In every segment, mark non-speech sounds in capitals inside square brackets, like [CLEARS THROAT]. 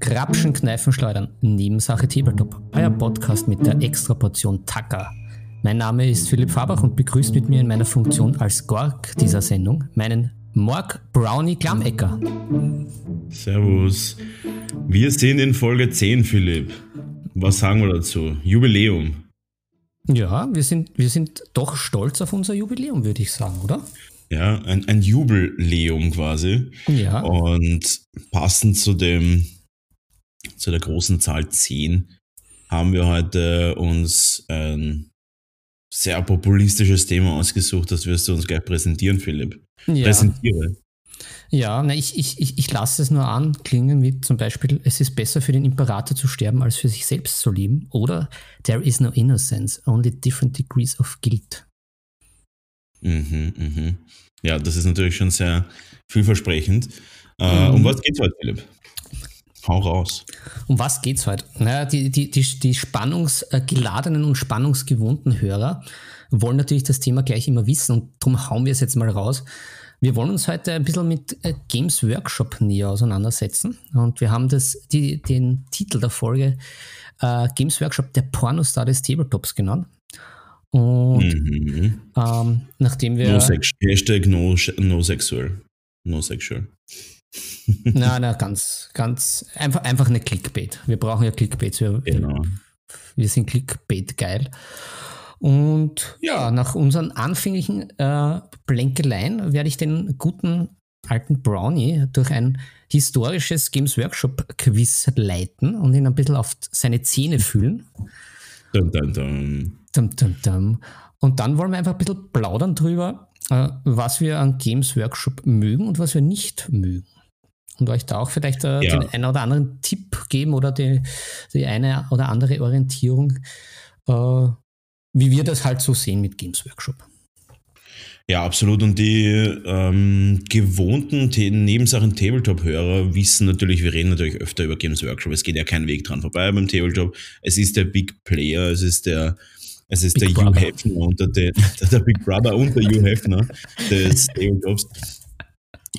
Grapschen, Kneifen, Schleudern, Nebensache Tabletop, euer Podcast mit der Extraportion Tacker. Mein Name ist Philipp Fabach und begrüßt mit mir in meiner Funktion als Gork dieser Sendung meinen Morg Brownie Klammecker. Servus. Wir sind in Folge 10, Philipp. Was sagen wir dazu? Jubiläum. Ja, wir sind, wir sind doch stolz auf unser Jubiläum, würde ich sagen, oder? Ja, ein, ein Jubiläum quasi. Ja. Und passend zu dem, zu der großen Zahl 10 haben wir heute uns ein sehr populistisches Thema ausgesucht, das wirst du uns gleich präsentieren, Philipp. Ja. Präsentiere. Ja, na, ich, ich, ich, ich lasse es nur anklingen mit zum Beispiel, es ist besser für den Imperator zu sterben, als für sich selbst zu leben. Oder There is no innocence, only different degrees of guilt. Mhm, mhm. Ja, das ist natürlich schon sehr vielversprechend. Äh, Um was geht's heute, Philipp? Hau raus. Um was geht's heute? Naja, die, die, die, die spannungsgeladenen und spannungsgewohnten Hörer wollen natürlich das Thema gleich immer wissen und darum hauen wir es jetzt mal raus. Wir wollen uns heute ein bisschen mit äh, Games Workshop näher auseinandersetzen und wir haben das, die, den Titel der Folge äh, Games Workshop der Pornostar des Tabletops genannt. Und Mhm. ähm, nachdem wir. No sex Hashtag no, no sexual. No sexual. [LAUGHS] Na, na, [LAUGHS] ganz, ganz einfach, einfach eine Clickbait. Wir brauchen ja Clickbaits. Wir, Genau. wir sind Clickbait geil. Und ja, nach unseren anfänglichen äh, Blänkeleien werde ich den guten alten Brownie durch ein historisches Games Workshop Quiz leiten und ihn ein bisschen auf seine Zähne fühlen. Dum, dum, dum. Dum, dum, dum. Und dann wollen wir einfach ein bisschen plaudern drüber, äh, was wir an Games Workshop mögen und was wir nicht mögen. Und euch da auch vielleicht äh, Ja. den einen oder anderen Tipp geben oder die, die eine oder andere Orientierung, äh, wie wir das halt so sehen mit Games Workshop. Ja, absolut. Und die ähm, gewohnten The Nebensachen Tabletop-Hörer wissen natürlich, wir reden natürlich öfter über Games Workshop. Es geht ja kein Weg dran vorbei beim Tabletop. Es ist der Big Player, es ist der, es ist Big der Hugh Brother. Hefner unter den, [LAUGHS] der Big Brother und der Hugh Hefner des [LAUGHS] Tabletops.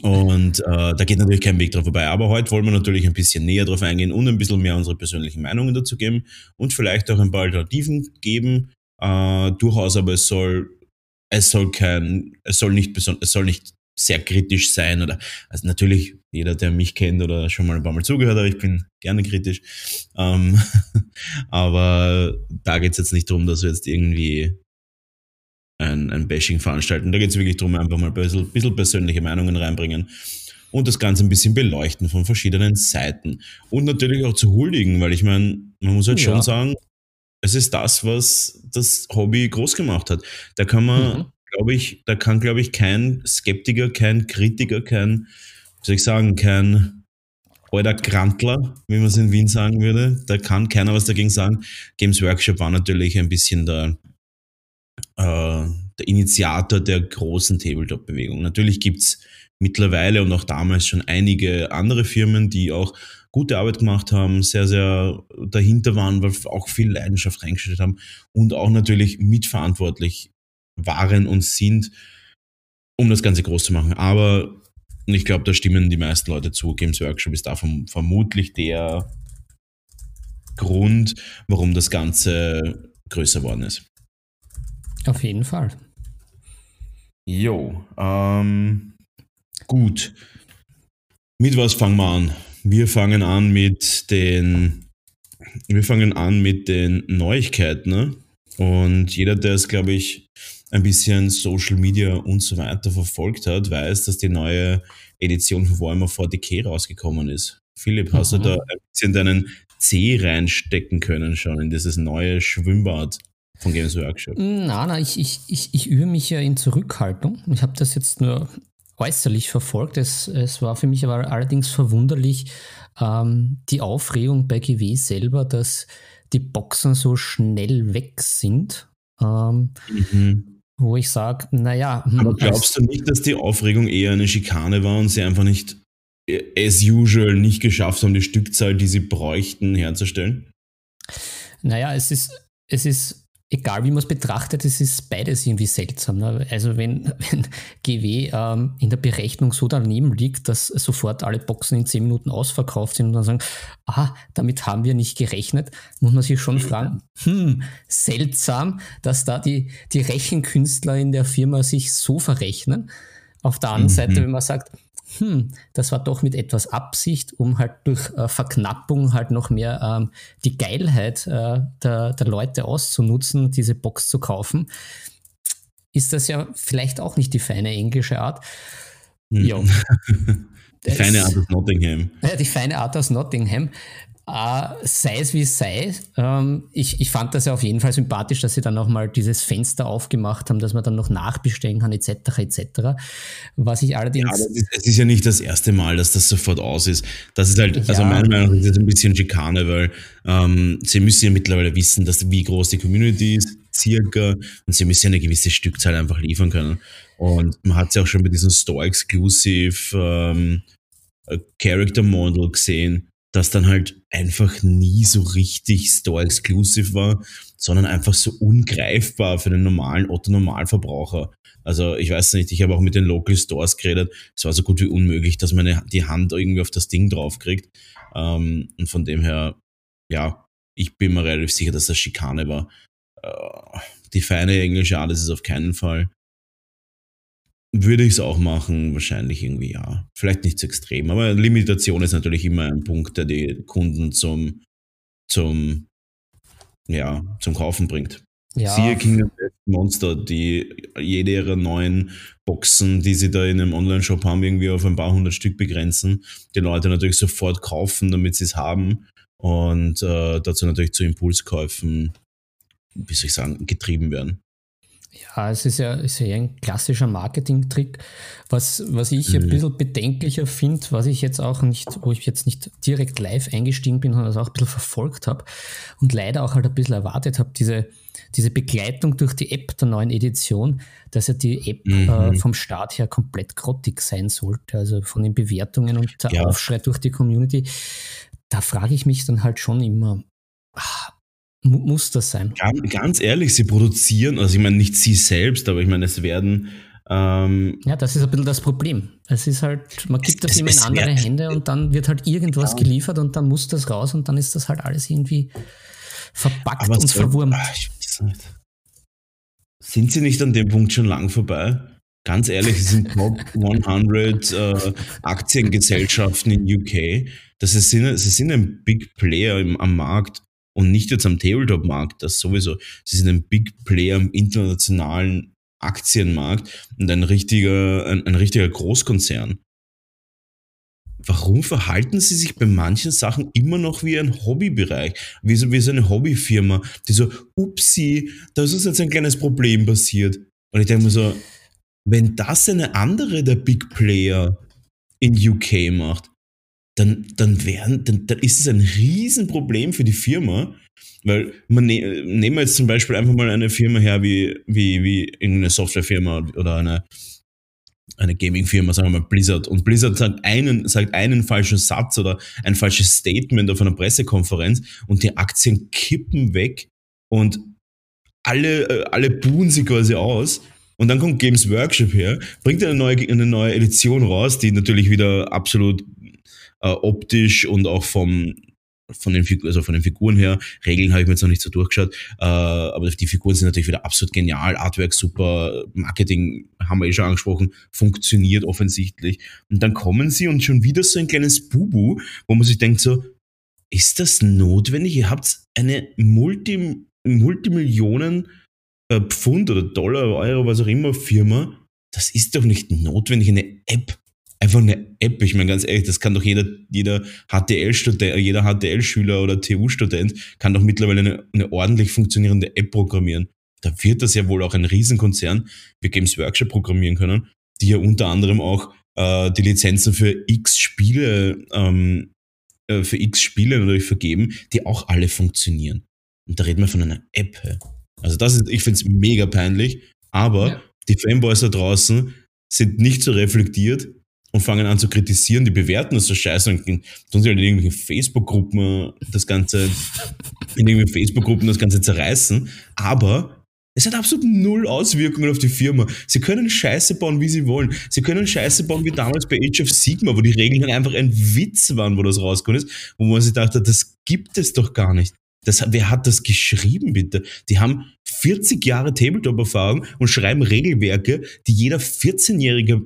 Und äh, da geht natürlich kein Weg dran vorbei. Aber heute wollen wir natürlich ein bisschen näher drauf eingehen und ein bisschen mehr unsere persönlichen Meinungen dazu geben und vielleicht auch ein paar Alternativen geben. Äh, durchaus, aber es soll es soll kein, es soll nicht beson es soll nicht sehr kritisch sein oder, also natürlich, jeder, der mich kennt oder schon mal ein paar Mal zugehört hat, ich bin gerne kritisch. Ähm, [LAUGHS] aber da geht es jetzt nicht darum, dass wir jetzt irgendwie ein, ein Bashing veranstalten. Da geht es wirklich darum, einfach mal ein bisschen, bisschen persönliche Meinungen reinbringen und das Ganze ein bisschen beleuchten von verschiedenen Seiten. Und natürlich auch zu huldigen, weil ich meine, man muss halt Ja. schon sagen, es ist das, was das Hobby groß gemacht hat. Da kann man, Mhm. glaube ich, da kann, glaube ich, kein Skeptiker, kein Kritiker, kein, soll ich sagen, kein alter Krantler, wie man es in Wien sagen würde, da kann keiner was dagegen sagen. Games Workshop war natürlich ein bisschen der, äh, der Initiator der großen Tabletop-Bewegung. Natürlich gibt's mittlerweile und auch damals schon einige andere Firmen, die auch gute Arbeit gemacht haben, sehr, sehr dahinter waren, weil auch viel Leidenschaft reingestellt haben und auch natürlich mitverantwortlich waren und sind, um das Ganze groß zu machen. Aber ich glaube, da stimmen die meisten Leute zu. Games Workshop ist da verm vermutlich der Grund, warum das Ganze größer worden ist. Auf jeden Fall. Jo, ähm, gut. Mit was fangen wir an? Wir fangen an mit den, wir fangen an mit den Neuigkeiten. Ne? Und jeder, der es, glaube ich, ein bisschen Social Media und so weiter verfolgt hat, weiß, dass die neue Edition von Warhammer 40k rausgekommen ist. Philipp, hast Mhm. du da ein bisschen deinen C reinstecken können schon in dieses neue Schwimmbad von Games Workshop? Na, na, ich, ich, ich, ich übe mich ja in Zurückhaltung. Ich habe das jetzt nur äußerlich verfolgt. Es, es war für mich aber allerdings verwunderlich, ähm, die Aufregung bei GW selber, dass die Boxen so schnell weg sind. Ähm, Mhm. Wo ich sage, naja, hm, Aber glaubst du nicht, dass die Aufregung eher eine Schikane war und sie einfach nicht äh, as usual nicht geschafft haben, die Stückzahl, die sie bräuchten, herzustellen? Naja, es ist, es ist egal wie man es betrachtet, es ist beides irgendwie seltsam. Ne? Also wenn, [LAUGHS] wenn GW ähm, in der Berechnung so daneben liegt, dass sofort alle Boxen in 10 Minuten ausverkauft sind und dann sagen, ah, damit haben wir nicht gerechnet, muss man sich schon fragen, hm, seltsam, dass da die, die Rechenkünstler in der Firma sich so verrechnen. Auf der anderen mhm. Seite, wenn man sagt, hm, das war doch mit etwas Absicht, um halt durch äh, Verknappung halt noch mehr ähm, die Geilheit äh, der, der Leute auszunutzen, diese Box zu kaufen, ist das ja vielleicht auch nicht die feine englische Art. Hm. Ja. [LAUGHS] die feine Art aus Nottingham. Ja, die feine Art aus Nottingham. Uh, sei es wie es sei, ähm, ich, ich fand das ja auf jeden Fall sympathisch, dass sie dann nochmal dieses Fenster aufgemacht haben, dass man dann noch nachbestellen kann, etc. etc. Was ich allerdings. Ja, es ist ja nicht das erste Mal, dass das sofort aus ist. Das ist halt, also ja. also meiner Meinung nach ist das ein bisschen Schikane, weil ähm, sie müssen ja mittlerweile wissen, dass wie groß die Community ist, circa, und sie müssen ja eine gewisse Stückzahl einfach liefern können. Und man hat es ja auch schon bei diesem Store-Exclusive ähm, Character Model gesehen das dann halt einfach nie so richtig Store-exclusive war, sondern einfach so ungreifbar für den normalen Otto-Normalverbraucher. Also ich weiß nicht, ich habe auch mit den Local Stores geredet. Es war so gut wie unmöglich, dass man die Hand irgendwie auf das Ding draufkriegt. Ähm, und von dem her, ja, ich bin mir relativ sicher, dass das Schikane war. Äh, die feine englische Art ist es auf keinen Fall. Würde ich es auch machen, wahrscheinlich irgendwie ja. Vielleicht nicht so extrem, aber Limitation ist natürlich immer ein Punkt, der die Kunden zum, zum, ja, zum Kaufen bringt. Ja. Siehe Kingdom Monster, die jede ihrer neuen Boxen, die sie da in einem Online-Shop haben, irgendwie auf ein paar hundert Stück begrenzen. Die Leute natürlich sofort kaufen, damit sie es haben. Und äh, dazu natürlich zu Impulskäufen, wie soll ich sagen, getrieben werden. Ja, es ist ja, ist ja ein klassischer Marketing-Trick. Was, was ich mhm. ein bisschen bedenklicher finde, was ich jetzt auch nicht, wo ich jetzt nicht direkt live eingestiegen bin, sondern das auch ein bisschen verfolgt habe und leider auch halt ein bisschen erwartet habe, diese, diese Begleitung durch die App der neuen Edition, dass ja die App mhm. äh, vom Start her komplett grottig sein sollte, also von den Bewertungen und der ja. Aufschrei durch die Community. Da frage ich mich dann halt schon immer, muss das sein? Ganz, ganz, ehrlich, sie produzieren, also ich meine nicht sie selbst, aber ich meine, es werden. Ähm, ja, das ist ein bisschen das Problem. Es ist halt, man gibt es, das es, immer in andere wird, Hände und dann wird halt irgendwas ja. geliefert und dann muss das raus und dann ist das halt alles irgendwie verpackt aber und verwurmt. Ach, ich weiß nicht. Sind sie nicht an dem Punkt schon lang vorbei? Ganz ehrlich, sie sind Top [LAUGHS] 100 äh, Aktiengesellschaften in UK. Das ist, sie sind ein Big Player im, am Markt und nicht jetzt am Tabletop-Markt, das sowieso. Sie sind ein Big Player im internationalen Aktienmarkt und ein richtiger, ein, ein richtiger Großkonzern. Warum verhalten sie sich bei manchen Sachen immer noch wie ein Hobbybereich, wie so, wie so eine Hobbyfirma, die so, upsi, da ist uns jetzt ein kleines Problem passiert. Und ich denke mir so, wenn das eine andere der Big Player in UK macht, dann, dann, wären, dann, dann ist es ein Riesenproblem für die Firma, weil man ne, nehmen wir jetzt zum Beispiel einfach mal eine Firma her wie, wie, wie irgendeine Softwarefirma oder eine, eine Gaming-Firma, sagen wir mal Blizzard, und Blizzard sagt einen, sagt einen falschen Satz oder ein falsches Statement auf einer Pressekonferenz und die Aktien kippen weg und alle, äh, alle buhen sie quasi aus. Und dann kommt Games Workshop her, bringt eine neue, eine neue Edition raus, die natürlich wieder absolut äh, optisch und auch vom, von den, also von den Figuren her. Regeln habe ich mir jetzt noch nicht so durchgeschaut, äh, aber die Figuren sind natürlich wieder absolut genial. Artwork super, Marketing haben wir eh schon angesprochen, funktioniert offensichtlich. Und dann kommen sie und schon wieder so ein kleines Bubu, wo man sich denkt so, ist das notwendig? Ihr habt eine Multi, Multimillionen äh, Pfund oder Dollar, Euro, was auch immer Firma. Das ist doch nicht notwendig, eine App einfach eine App. Ich meine, ganz ehrlich, das kann doch jeder, jeder HTL-Student, jeder HTL-Schüler oder TU-Student kann doch mittlerweile eine, eine ordentlich funktionierende App programmieren. Da wird das ja wohl auch ein Riesenkonzern wie Games Workshop programmieren können, die ja unter anderem auch äh, die Lizenzen für X Spiele, ähm, äh, für X Spiele natürlich vergeben, die auch alle funktionieren. Und da reden wir von einer App. Also das ist, ich finde es mega peinlich, aber ja. die Fanboys da draußen sind nicht so reflektiert und fangen an zu kritisieren, die bewerten das so scheiße und tun sie halt in irgendwelchen Facebook-Gruppen das Ganze, in irgendwelchen Facebook-Gruppen das Ganze zerreißen. Aber es hat absolut null Auswirkungen auf die Firma. Sie können Scheiße bauen, wie sie wollen. Sie können Scheiße bauen wie damals bei Age of Sigma, wo die Regeln einfach ein Witz waren, wo das rausgekommen ist, wo man sich dachte, das gibt es doch gar nicht. Das, wer hat das geschrieben, bitte? Die haben 40 Jahre Tabletop-Erfahrung und schreiben Regelwerke, die jeder 14-Jährige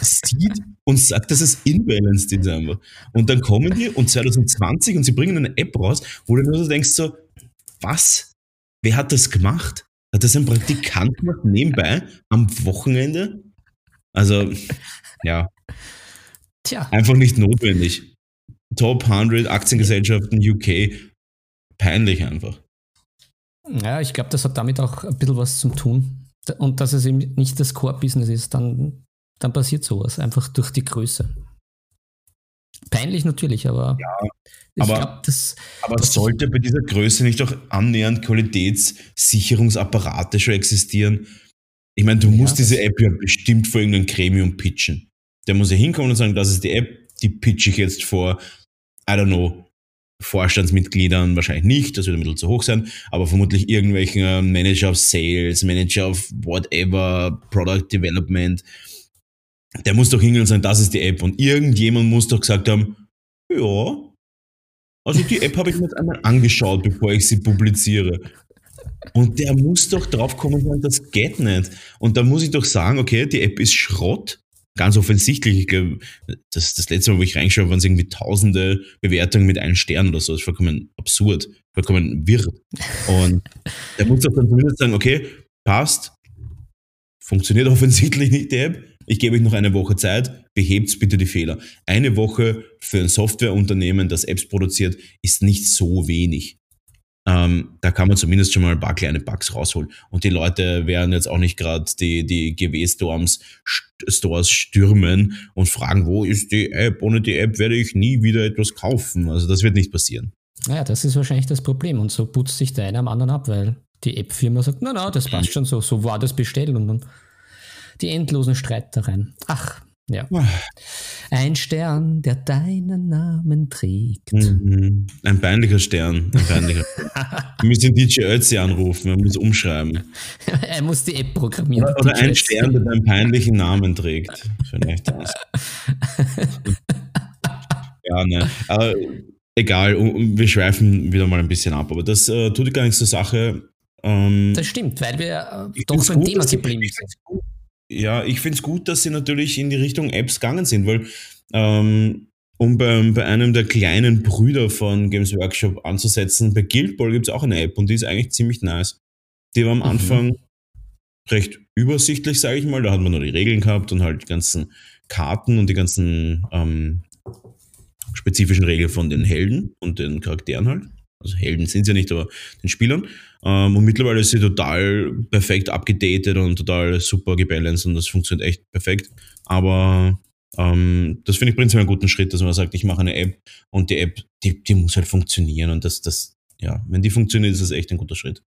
sieht und sagt, dass es imbalanced ist einfach. Und dann kommen die und 2020 und sie bringen eine App raus, wo du nur so denkst so, was? Wer hat das gemacht? Hat das ein Praktikant gemacht nebenbei am Wochenende? Also, ja. Tja. Einfach nicht notwendig. Top 100 Aktiengesellschaften UK. Peinlich einfach. Ja, ich glaube, das hat damit auch ein bisschen was zu tun. Und dass es eben nicht das Core-Business ist, dann, dann passiert sowas. Einfach durch die Größe. Peinlich natürlich, aber ja, aber, glaub, das, aber das sollte bei dieser Größe nicht auch annähernd Qualitätssicherungsapparate schon existieren? Ich meine, du ja, musst diese App ja bestimmt vor irgendeinem Gremium pitchen. Der muss ja hinkommen und sagen, das ist die App, die pitche ich jetzt vor, I don't know, Vorstandsmitgliedern wahrscheinlich nicht, das wird ein bisschen zu hoch sein, aber vermutlich irgendwelchen äh, Manager of Sales, Manager of whatever, Product Development, der muss doch hingehen und sagen, das ist die App. Und irgendjemand muss doch gesagt haben, ja, also die App habe ich mir jetzt einmal angeschaut, bevor ich sie publiziere. Und der muss doch drauf kommen und sagen, das geht nicht. Und da muss ich doch sagen, okay, die App ist Schrott. Ganz offensichtlich. Ich glaube, das, das letzte Mal, wo ich reinschaue, waren es irgendwie tausende Bewertungen mit einem Stern oder so. Das ist vollkommen absurd, vollkommen wirr. Und der muss doch dann zumindest sagen, okay, passt, funktioniert [LAUGHS] offensichtlich nicht die App, ich gebe euch noch eine Woche Zeit, behebt bitte die Fehler. Eine Woche für ein Softwareunternehmen, das Apps produziert, ist nicht so wenig. Ähm, da kann man zumindest schon mal ein paar kleine Bugs rausholen. Und die Leute werden jetzt auch nicht gerade die, die GW-Stores Stores stürmen und fragen, wo ist die App? Ohne die App werde ich nie wieder etwas kaufen. Also das wird nicht passieren. Ja, das ist wahrscheinlich das Problem. Und so putzt sich der eine am anderen ab, weil die App-Firma sagt, na na, das passt schon so, so war das bestellt und dann die endlosen Streitereien. Ach, ja. Ein Stern, der deinen Namen trägt. Mhm. Ein peinlicher Stern. Ein peinlicher [LAUGHS] Wir müssen DJ Ötzi anrufen, er muss umschreiben. [LAUGHS] er muss die App programmieren. Oder, oder ein Stern, der deinen peinlichen Namen trägt. Vielleicht das. [LAUGHS] ja, ne. Aber egal, wir schweifen wieder mal ein bisschen ab. Aber das äh, tut gar nichts zur Sache. Ähm, das stimmt, weil wir äh, doch beim Thema geblieben sind ja, ich finde es gut, dass sie natürlich in die Richtung Apps gegangen sind, weil ähm, um bei, bei einem der kleinen Brüder von Games Workshop anzusetzen, bei Guild Ball gibt es auch eine App und die ist eigentlich ziemlich nice. Die war am mhm. Anfang recht übersichtlich, sage ich mal. Da hat man nur die Regeln gehabt und halt die ganzen Karten und die ganzen ähm, spezifischen Regeln von den Helden und den Charakteren halt. Also Helden sind sie ja nicht, aber den Spielern. Ähm, und mittlerweile ist sie total perfekt abgedatet und total super gebalanced und das funktioniert echt perfekt. Aber ähm, das finde ich prinzipiell einen guten Schritt, dass man sagt, ich mache eine App und die App, die, die muss halt funktionieren und das, das, ja, wenn die funktioniert, ist das echt ein guter Schritt.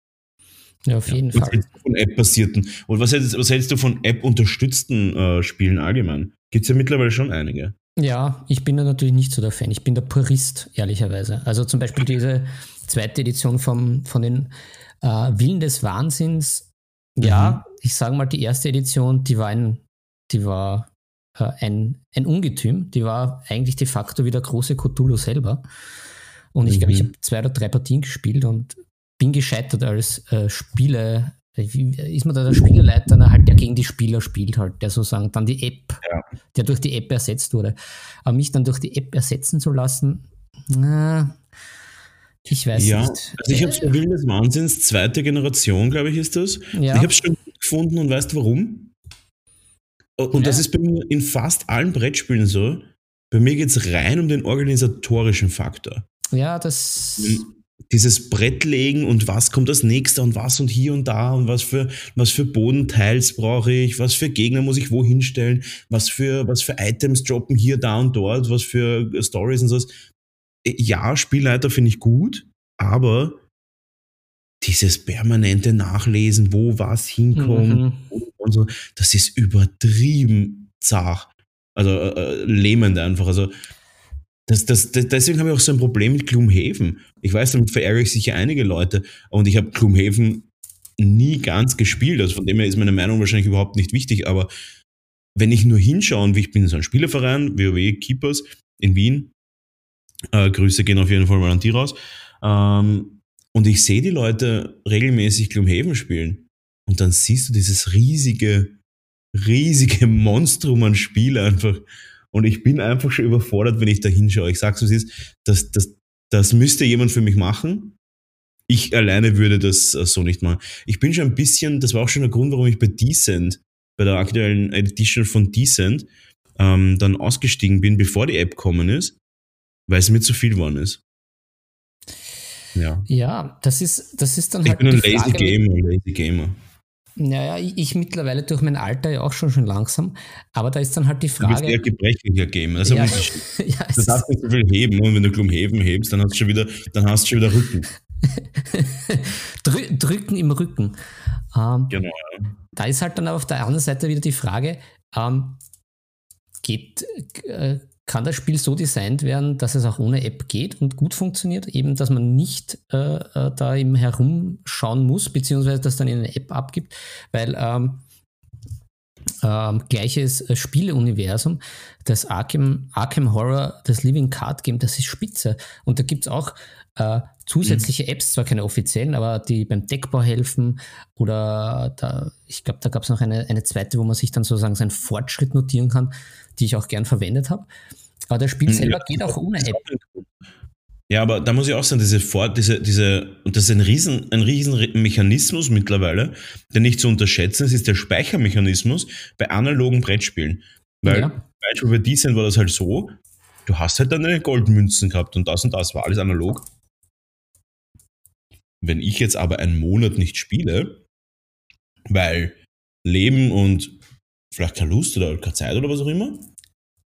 Ja, auf jeden ja, Fall. Von App-basierten. Und was hältst, was hältst du von App-unterstützten äh, Spielen allgemein? Gibt es ja mittlerweile schon einige. Ja, ich bin da natürlich nicht so der Fan. Ich bin der Purist, ehrlicherweise. Also zum Beispiel diese zweite Edition vom, von den äh, Willen des Wahnsinns. Ja, mhm. ich sage mal, die erste Edition, die war ein, die war äh, ein, ein Ungetüm. Die war eigentlich de facto wie der große Cthulhu selber. Und ich mhm. glaube, ich habe zwei oder drei Partien gespielt und bin gescheitert als äh, Spiele, ist man da der Spieleleiter, halt, der gegen die Spieler spielt halt, der sozusagen dann die App, ja. der durch die App ersetzt wurde. Aber mich dann durch die App ersetzen zu lassen, na, ich weiß ja, nicht. Also ich habe es Willen des Wahnsinns, zweite Generation, glaube ich, ist das. Ja. Ich habe es schon gefunden und weißt warum? Und ja. das ist bei mir in fast allen Brettspielen so. Bei mir geht es rein um den organisatorischen Faktor. Ja, das dieses Brett legen und was kommt als nächster und was und hier und da und was für, was für Bodenteils brauche ich, was für Gegner muss ich wo hinstellen, was für, was für Items droppen hier, da und dort, was für Stories und sowas. Äh, ja, Spielleiter finde ich gut, aber dieses permanente Nachlesen, wo was hinkommt mhm. und so, das ist übertrieben zart. Also äh, lähmend einfach. Also das, das, das, deswegen habe ich auch so ein Problem mit Gloomhaven. Ich weiß, damit verärgere ich sicher einige Leute und ich habe Gloomhaven nie ganz gespielt. Also von dem her ist meine Meinung wahrscheinlich überhaupt nicht wichtig, aber wenn ich nur hinschaue, und ich bin so ein Spielerverein, WoW Keepers in Wien, äh, Grüße gehen auf jeden Fall mal an die raus, ähm, und ich sehe die Leute regelmäßig Gloomhaven spielen und dann siehst du dieses riesige, riesige [LAUGHS] Monstrum an Spiel einfach und ich bin einfach schon überfordert, wenn ich da hinschaue. Ich sag's, was ist, das, das, das müsste jemand für mich machen. Ich alleine würde das äh, so nicht machen. Ich bin schon ein bisschen, das war auch schon der Grund, warum ich bei Decent, bei der aktuellen Edition von Decent, ähm, dann ausgestiegen bin, bevor die App gekommen ist, weil es mir zu viel geworden ist. Ja. Ja, das ist, das ist dann ich halt. Ich bin ein Lazy Gamer, Lazy Gamer. Naja, ich, ich, mittlerweile durch mein Alter ja auch schon schon langsam. Aber da ist dann halt die Frage. Du bist eher gebrechlicher Gamer. Das [LAUGHS] ist ja, ja, du darfst nicht so viel heben und wenn du Klum heben hebst, dann hast du schon wieder, dann hast du schon wieder Rücken. [LAUGHS] Drücken im Rücken. Ähm, genau. Da ist halt dann auf der anderen Seite wieder die Frage, ähm, geht, äh, kann das Spiel so designt werden, dass es auch ohne App geht und gut funktioniert, eben dass man nicht äh, äh, da eben herumschauen muss, beziehungsweise das dann in eine App abgibt, weil ähm, ähm, gleiches äh, Spieleuniversum, das Arkham, Arkham Horror, das Living Card Game, das ist spitze. Und da gibt es auch äh, zusätzliche mhm. Apps, zwar keine offiziellen, aber die beim Deckbau helfen. Oder da, ich glaube, da gab es noch eine, eine zweite, wo man sich dann sozusagen seinen Fortschritt notieren kann, die ich auch gern verwendet habe. Aber das Spiel selber ja, geht auch ohne App. Ja, aber da muss ich auch sagen, diese Fort, diese, diese, und das ist ein riesen, ein riesen Mechanismus mittlerweile, der nicht zu unterschätzen ist, ist der Speichermechanismus bei analogen Brettspielen. Weil, ja. Beispiel bei Decent war das halt so, du hast halt deine Goldmünzen gehabt und das und das war alles analog. Wenn ich jetzt aber einen Monat nicht spiele, weil Leben und vielleicht keine Lust oder keine Zeit oder was auch immer,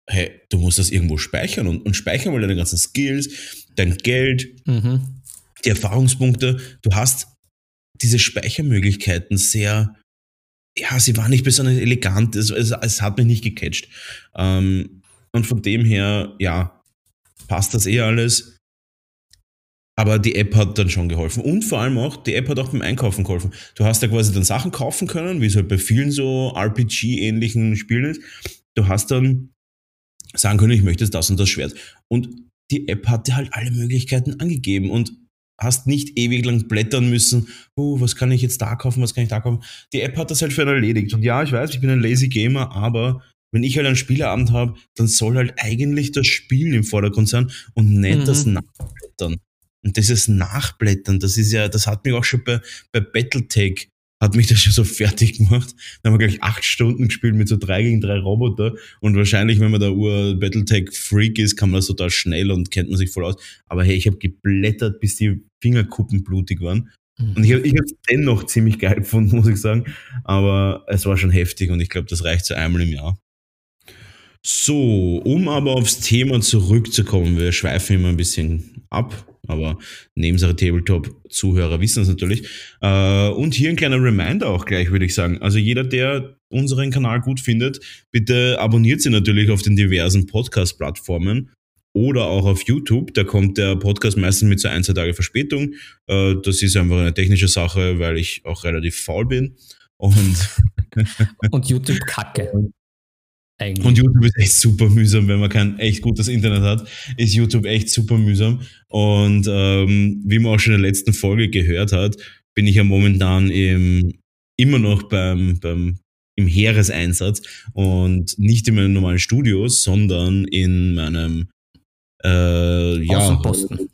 hey, du musst das irgendwo speichern und, und speichern mal deine ganzen Skills, dein Geld, mhm. die Erfahrungspunkte. Du hast diese Speichermöglichkeiten sehr, ja, sie waren nicht besonders elegant, es, es, es hat mich nicht gecatcht. Ähm, und von dem her, ja, passt das eh alles. Aber die App hat dann schon geholfen. Und vor allem auch, die App hat auch beim Einkaufen geholfen. Du hast ja quasi dann Sachen kaufen können, wie es halt bei vielen so RPG-ähnlichen Spielen ist. Du hast dann sagen können, ich möchte das und das Schwert. Und die App hat dir halt alle Möglichkeiten angegeben und hast nicht ewig lang blättern müssen, oh, was kann ich jetzt da kaufen, was kann ich da kaufen. Die App hat das halt für einen erledigt. Und ja, ich weiß, ich bin ein lazy Gamer, aber wenn ich halt einen Spieleabend habe, dann soll halt eigentlich das Spiel im Vordergrund sein und nicht mhm. das Nachblättern. Und dieses Nachblättern, das ist ja, das hat mich auch schon bei, bei Battletech hat mich das schon so fertig gemacht. Dann haben wir gleich acht Stunden gespielt mit so drei gegen drei Roboter. Und wahrscheinlich, wenn man da Ur Battletech-Freak ist, kann man das total schnell und kennt man sich voll aus. Aber hey, ich habe geblättert, bis die Fingerkuppen blutig waren. Mhm. Und ich habe es dennoch ziemlich geil gefunden, muss ich sagen. Aber es war schon heftig und ich glaube, das reicht so einmal im Jahr. So, um aber aufs Thema zurückzukommen, wir schweifen immer ein bisschen ab aber Nebensache Tabletop-Zuhörer wissen es natürlich. Äh, und hier ein kleiner Reminder auch gleich, würde ich sagen. Also jeder, der unseren Kanal gut findet, bitte abonniert sie natürlich auf den diversen Podcast-Plattformen oder auch auf YouTube. Da kommt der Podcast meistens mit so ein, zwei Tage Verspätung. Äh, das ist einfach eine technische Sache, weil ich auch relativ faul bin. Und, [LAUGHS] und YouTube kacke. Eigentlich. Und YouTube ist echt super mühsam, wenn man kein echt gutes Internet hat, ist YouTube echt super mühsam. Und ähm, wie man auch schon in der letzten Folge gehört hat, bin ich ja momentan im, immer noch beim, beim, im Heereseinsatz und nicht in meinem normalen Studio, sondern in meinem äh, ja, Außenposten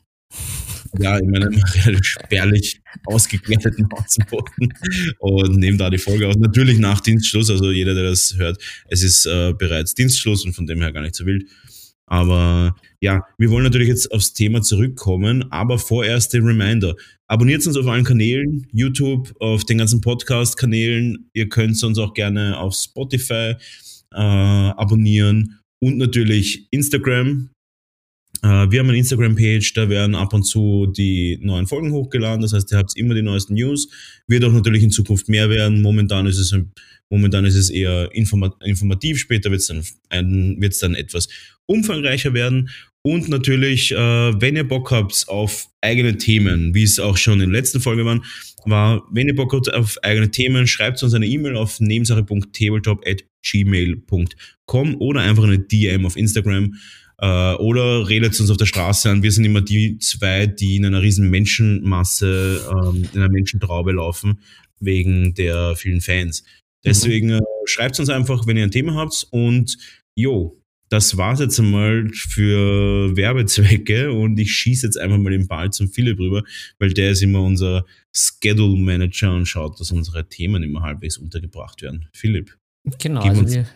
ja, in meinem relativ spärlich ausgekleideten Außenboden und nehmen da die Folge aus. Natürlich nach Dienstschluss, also jeder, der das hört, es ist äh, bereits Dienstschluss und von dem her gar nicht so wild. Aber ja, wir wollen natürlich jetzt aufs Thema zurückkommen, aber vorerst den Reminder. Abonniert uns auf allen Kanälen, YouTube, auf den ganzen Podcast-Kanälen. Ihr könnt uns auch gerne auf Spotify äh, abonnieren und natürlich Instagram, wir haben eine Instagram-Page, da werden ab und zu die neuen Folgen hochgeladen. Das heißt, ihr habt immer die neuesten News. Wird auch natürlich in Zukunft mehr werden. Momentan ist es, momentan ist es eher informativ. Später wird es dann, dann etwas umfangreicher werden. Und natürlich, äh, wenn ihr Bock habt auf eigene Themen, wie es auch schon in der letzten Folge waren, war, wenn ihr Bock habt auf eigene Themen, schreibt uns eine E-Mail auf nebensache.tabletop.gmail.com oder einfach eine DM auf Instagram äh, oder redet uns auf der Straße an. Wir sind immer die zwei, die in einer riesen Menschenmasse, ähm, in einer Menschentraube laufen, wegen der vielen Fans. Deswegen mhm. äh, schreibt uns einfach, wenn ihr ein Thema habt und jo, das war's jetzt einmal für Werbezwecke und ich schieße jetzt einfach mal den Ball zum Philipp rüber, weil der ist immer unser Schedule Manager und schaut, dass unsere Themen immer halbwegs untergebracht werden. Philipp. Genau, also wir,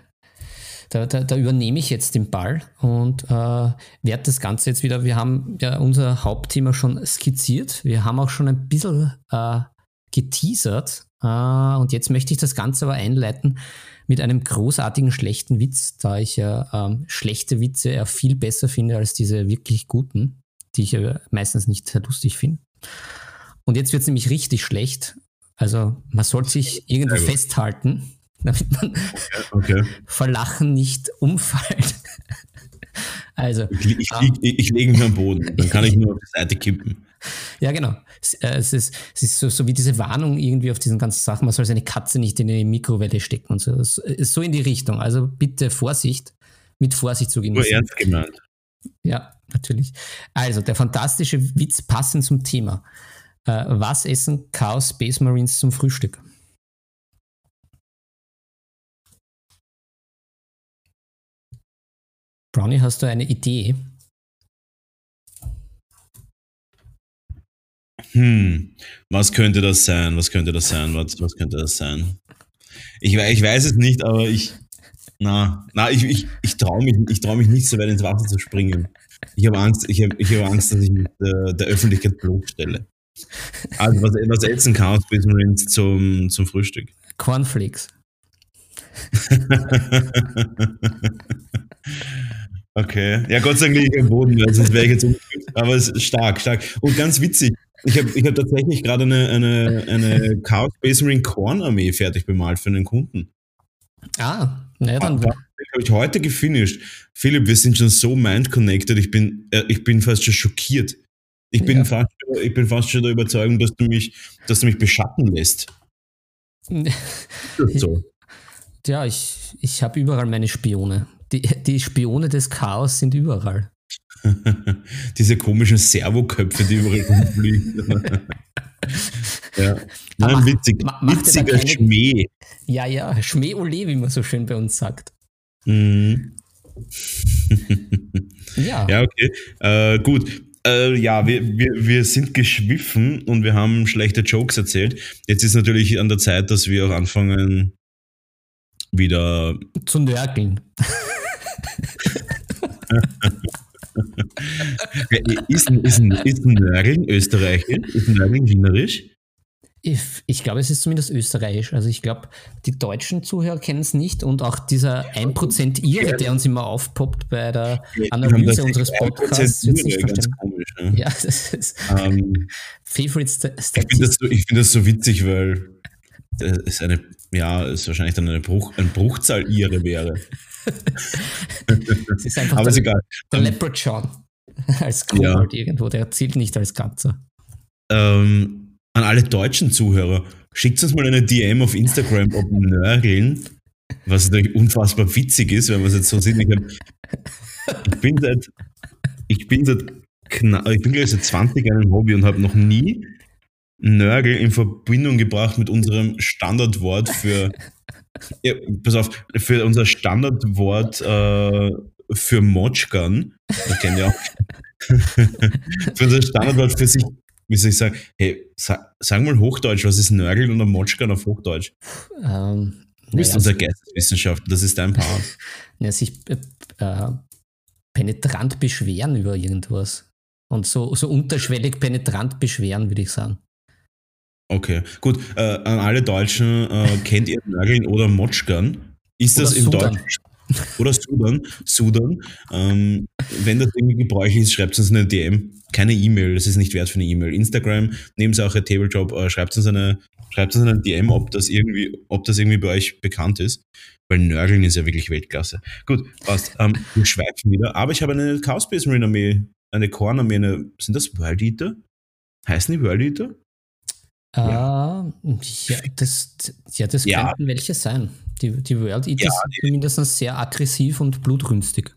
da, da, da, übernehme ich jetzt den Ball und äh, werde das Ganze jetzt wieder, wir haben ja unser Hauptthema schon skizziert, wir haben auch schon ein bisschen äh, geteasert äh, und jetzt möchte ich das Ganze aber einleiten mit einem großartigen schlechten Witz, da ich ja ähm, schlechte Witze eher viel besser finde als diese wirklich guten, die ich ja meistens nicht sehr lustig finde. Und jetzt wird es nämlich richtig schlecht. Also man sollte sich irgendwo festhalten damit man okay. vor Lachen nicht umfällt. Also, ich, ich, ich, ich lege mich am Boden, dann kann ich nur auf die Seite kippen. Ja, genau. Es, äh, es ist, es ist so, so, wie diese Warnung irgendwie auf diesen ganzen Sachen, man soll seine Katze nicht in eine Mikrowelle stecken und so. Es ist so in die Richtung. Also bitte Vorsicht, mit Vorsicht zu genießen. Nur ernst gemeint. Ja, natürlich. Also, der fantastische Witz passend zum Thema. Äh, was essen Chaos Space Marines zum Frühstück? Brownie, hast du eine Idee? Hm, was könnte das sein? Was könnte das sein? Was, was könnte das sein? Ich, ich weiß es nicht, aber ich, na, na, ich, ich, ich traue mich, ich trau mich nicht so weit ins Wasser zu springen. Ich habe Angst, ich habe ich hab Angst, dass ich mich der, der Öffentlichkeit bloßstelle. Also, was, was essen Chaos Marines zum, zum Frühstück? Cornflakes. [LAUGHS] Okay. Ja, Gott sei Dank liege ich am Boden, weil sonst wäre ich jetzt umgekehrt. Aber es ist stark, stark. Und ganz witzig. Ich habe ich hab tatsächlich gerade eine, eine, eine Chaos Space Marine Korn Armee fertig bemalt für einen Kunden. Ah, naja, dann. habe ich heute gefinisht. Philipp, wir sind schon so mind-connected. Ich bin, äh, ich bin fast schon schockiert. Ich bin, ja. fast, ich bin fast schon der Überzeugung, dass du mich, dass du mich beschatten lässt. [LAUGHS] so. Ja, ich, ich habe überall meine Spione. Die, die Spione des Chaos sind überall. [LAUGHS] Diese komischen Servoköpfe, die überall rumfliegen. [LAUGHS] ja. Nein, mach, witzig. Ma, witziger keine, Schmäh. Ja, ja, Schmäh-Ole, wie man so schön bei uns sagt. Mhm. [LAUGHS] ja. Ja, okay. Äh, gut. Äh, ja, wir, wir, wir sind geschwiffen und wir haben schlechte Jokes erzählt. Jetzt ist natürlich an der Zeit, dass wir auch anfangen, wieder zu nörgeln. ist, ist, ist Nörgeln österreichisch? Ist Nörgeln wienerisch? Ich, ich glaube, es ist zumindest österreichisch. Also ich glaube, die deutschen Zuhörer kennen es nicht und auch dieser 1% Ire, der uns immer aufpoppt bei der Analyse unseres Podcasts, wird es nicht verstehen. Komisch, ne? Ja, [LAUGHS] das ist um, ähm, Favorite Statistik. Ich finde das, so, find das so witzig, weil das ist eine, ja, ist wahrscheinlich dann eine Bruch, ein Bruchzahl ihre wäre. es ist einfach Aber der, ist egal. der ähm, Leprechaun [LAUGHS] als Kobold ja. irgendwo, der zählt nicht als Katze. Ähm, an alle deutschen Zuhörer, schickt uns mal eine DM auf Instagram, ob Nörgeln, was natürlich unfassbar witzig ist, wenn man es jetzt so sieht. Ich, ich bin seit, ich bin seit, ich bin gleich seit 20 Jahren im Hobby und habe noch nie Nörgel in Verbindung gebracht mit unserem Standardwort für, [LAUGHS] ja, pass auf, für unser Standardwort äh, für Motschkan. Das kennen ja auch. [LAUGHS] für unser Standardwort für sich, wie soll ich sagen, hey, sag, sag mal Hochdeutsch, was ist Nörgel und ein Motschkan auf Hochdeutsch? Ähm, du bist unser Geisteswissenschaftler, das ist dein [LAUGHS] Part. Ja, sich äh, äh, penetrant beschweren über irgendwas. Und so, so unterschwellig penetrant beschweren, würde ich sagen. Okay, gut. Äh, an alle Deutschen, äh, kennt ihr Nörgeln oder Motschgern? Ist das im Deutschen? Oder Sudan. Sudan. Ähm, wenn das irgendwie gebräuchlich ist, schreibt uns eine DM. Keine E-Mail, das ist nicht wert für eine E-Mail. Instagram, Nebensache, Tabletop, äh, schreibt uns eine, schreibt uns eine DM, ob das irgendwie, ob das irgendwie bei euch bekannt ist. Weil Nörgeln ist ja wirklich Weltklasse. Gut, passt. Ähm, wir schweifen wieder. Aber ich habe eine Chaos Space Marine Armee, eine Korn Armee, eine, sind das World Eater? Heißen die World Eater? Ja, ja das, ja, das ja. könnten welche sein. Die, die World Eaters ja, sind mindestens sehr aggressiv und blutrünstig.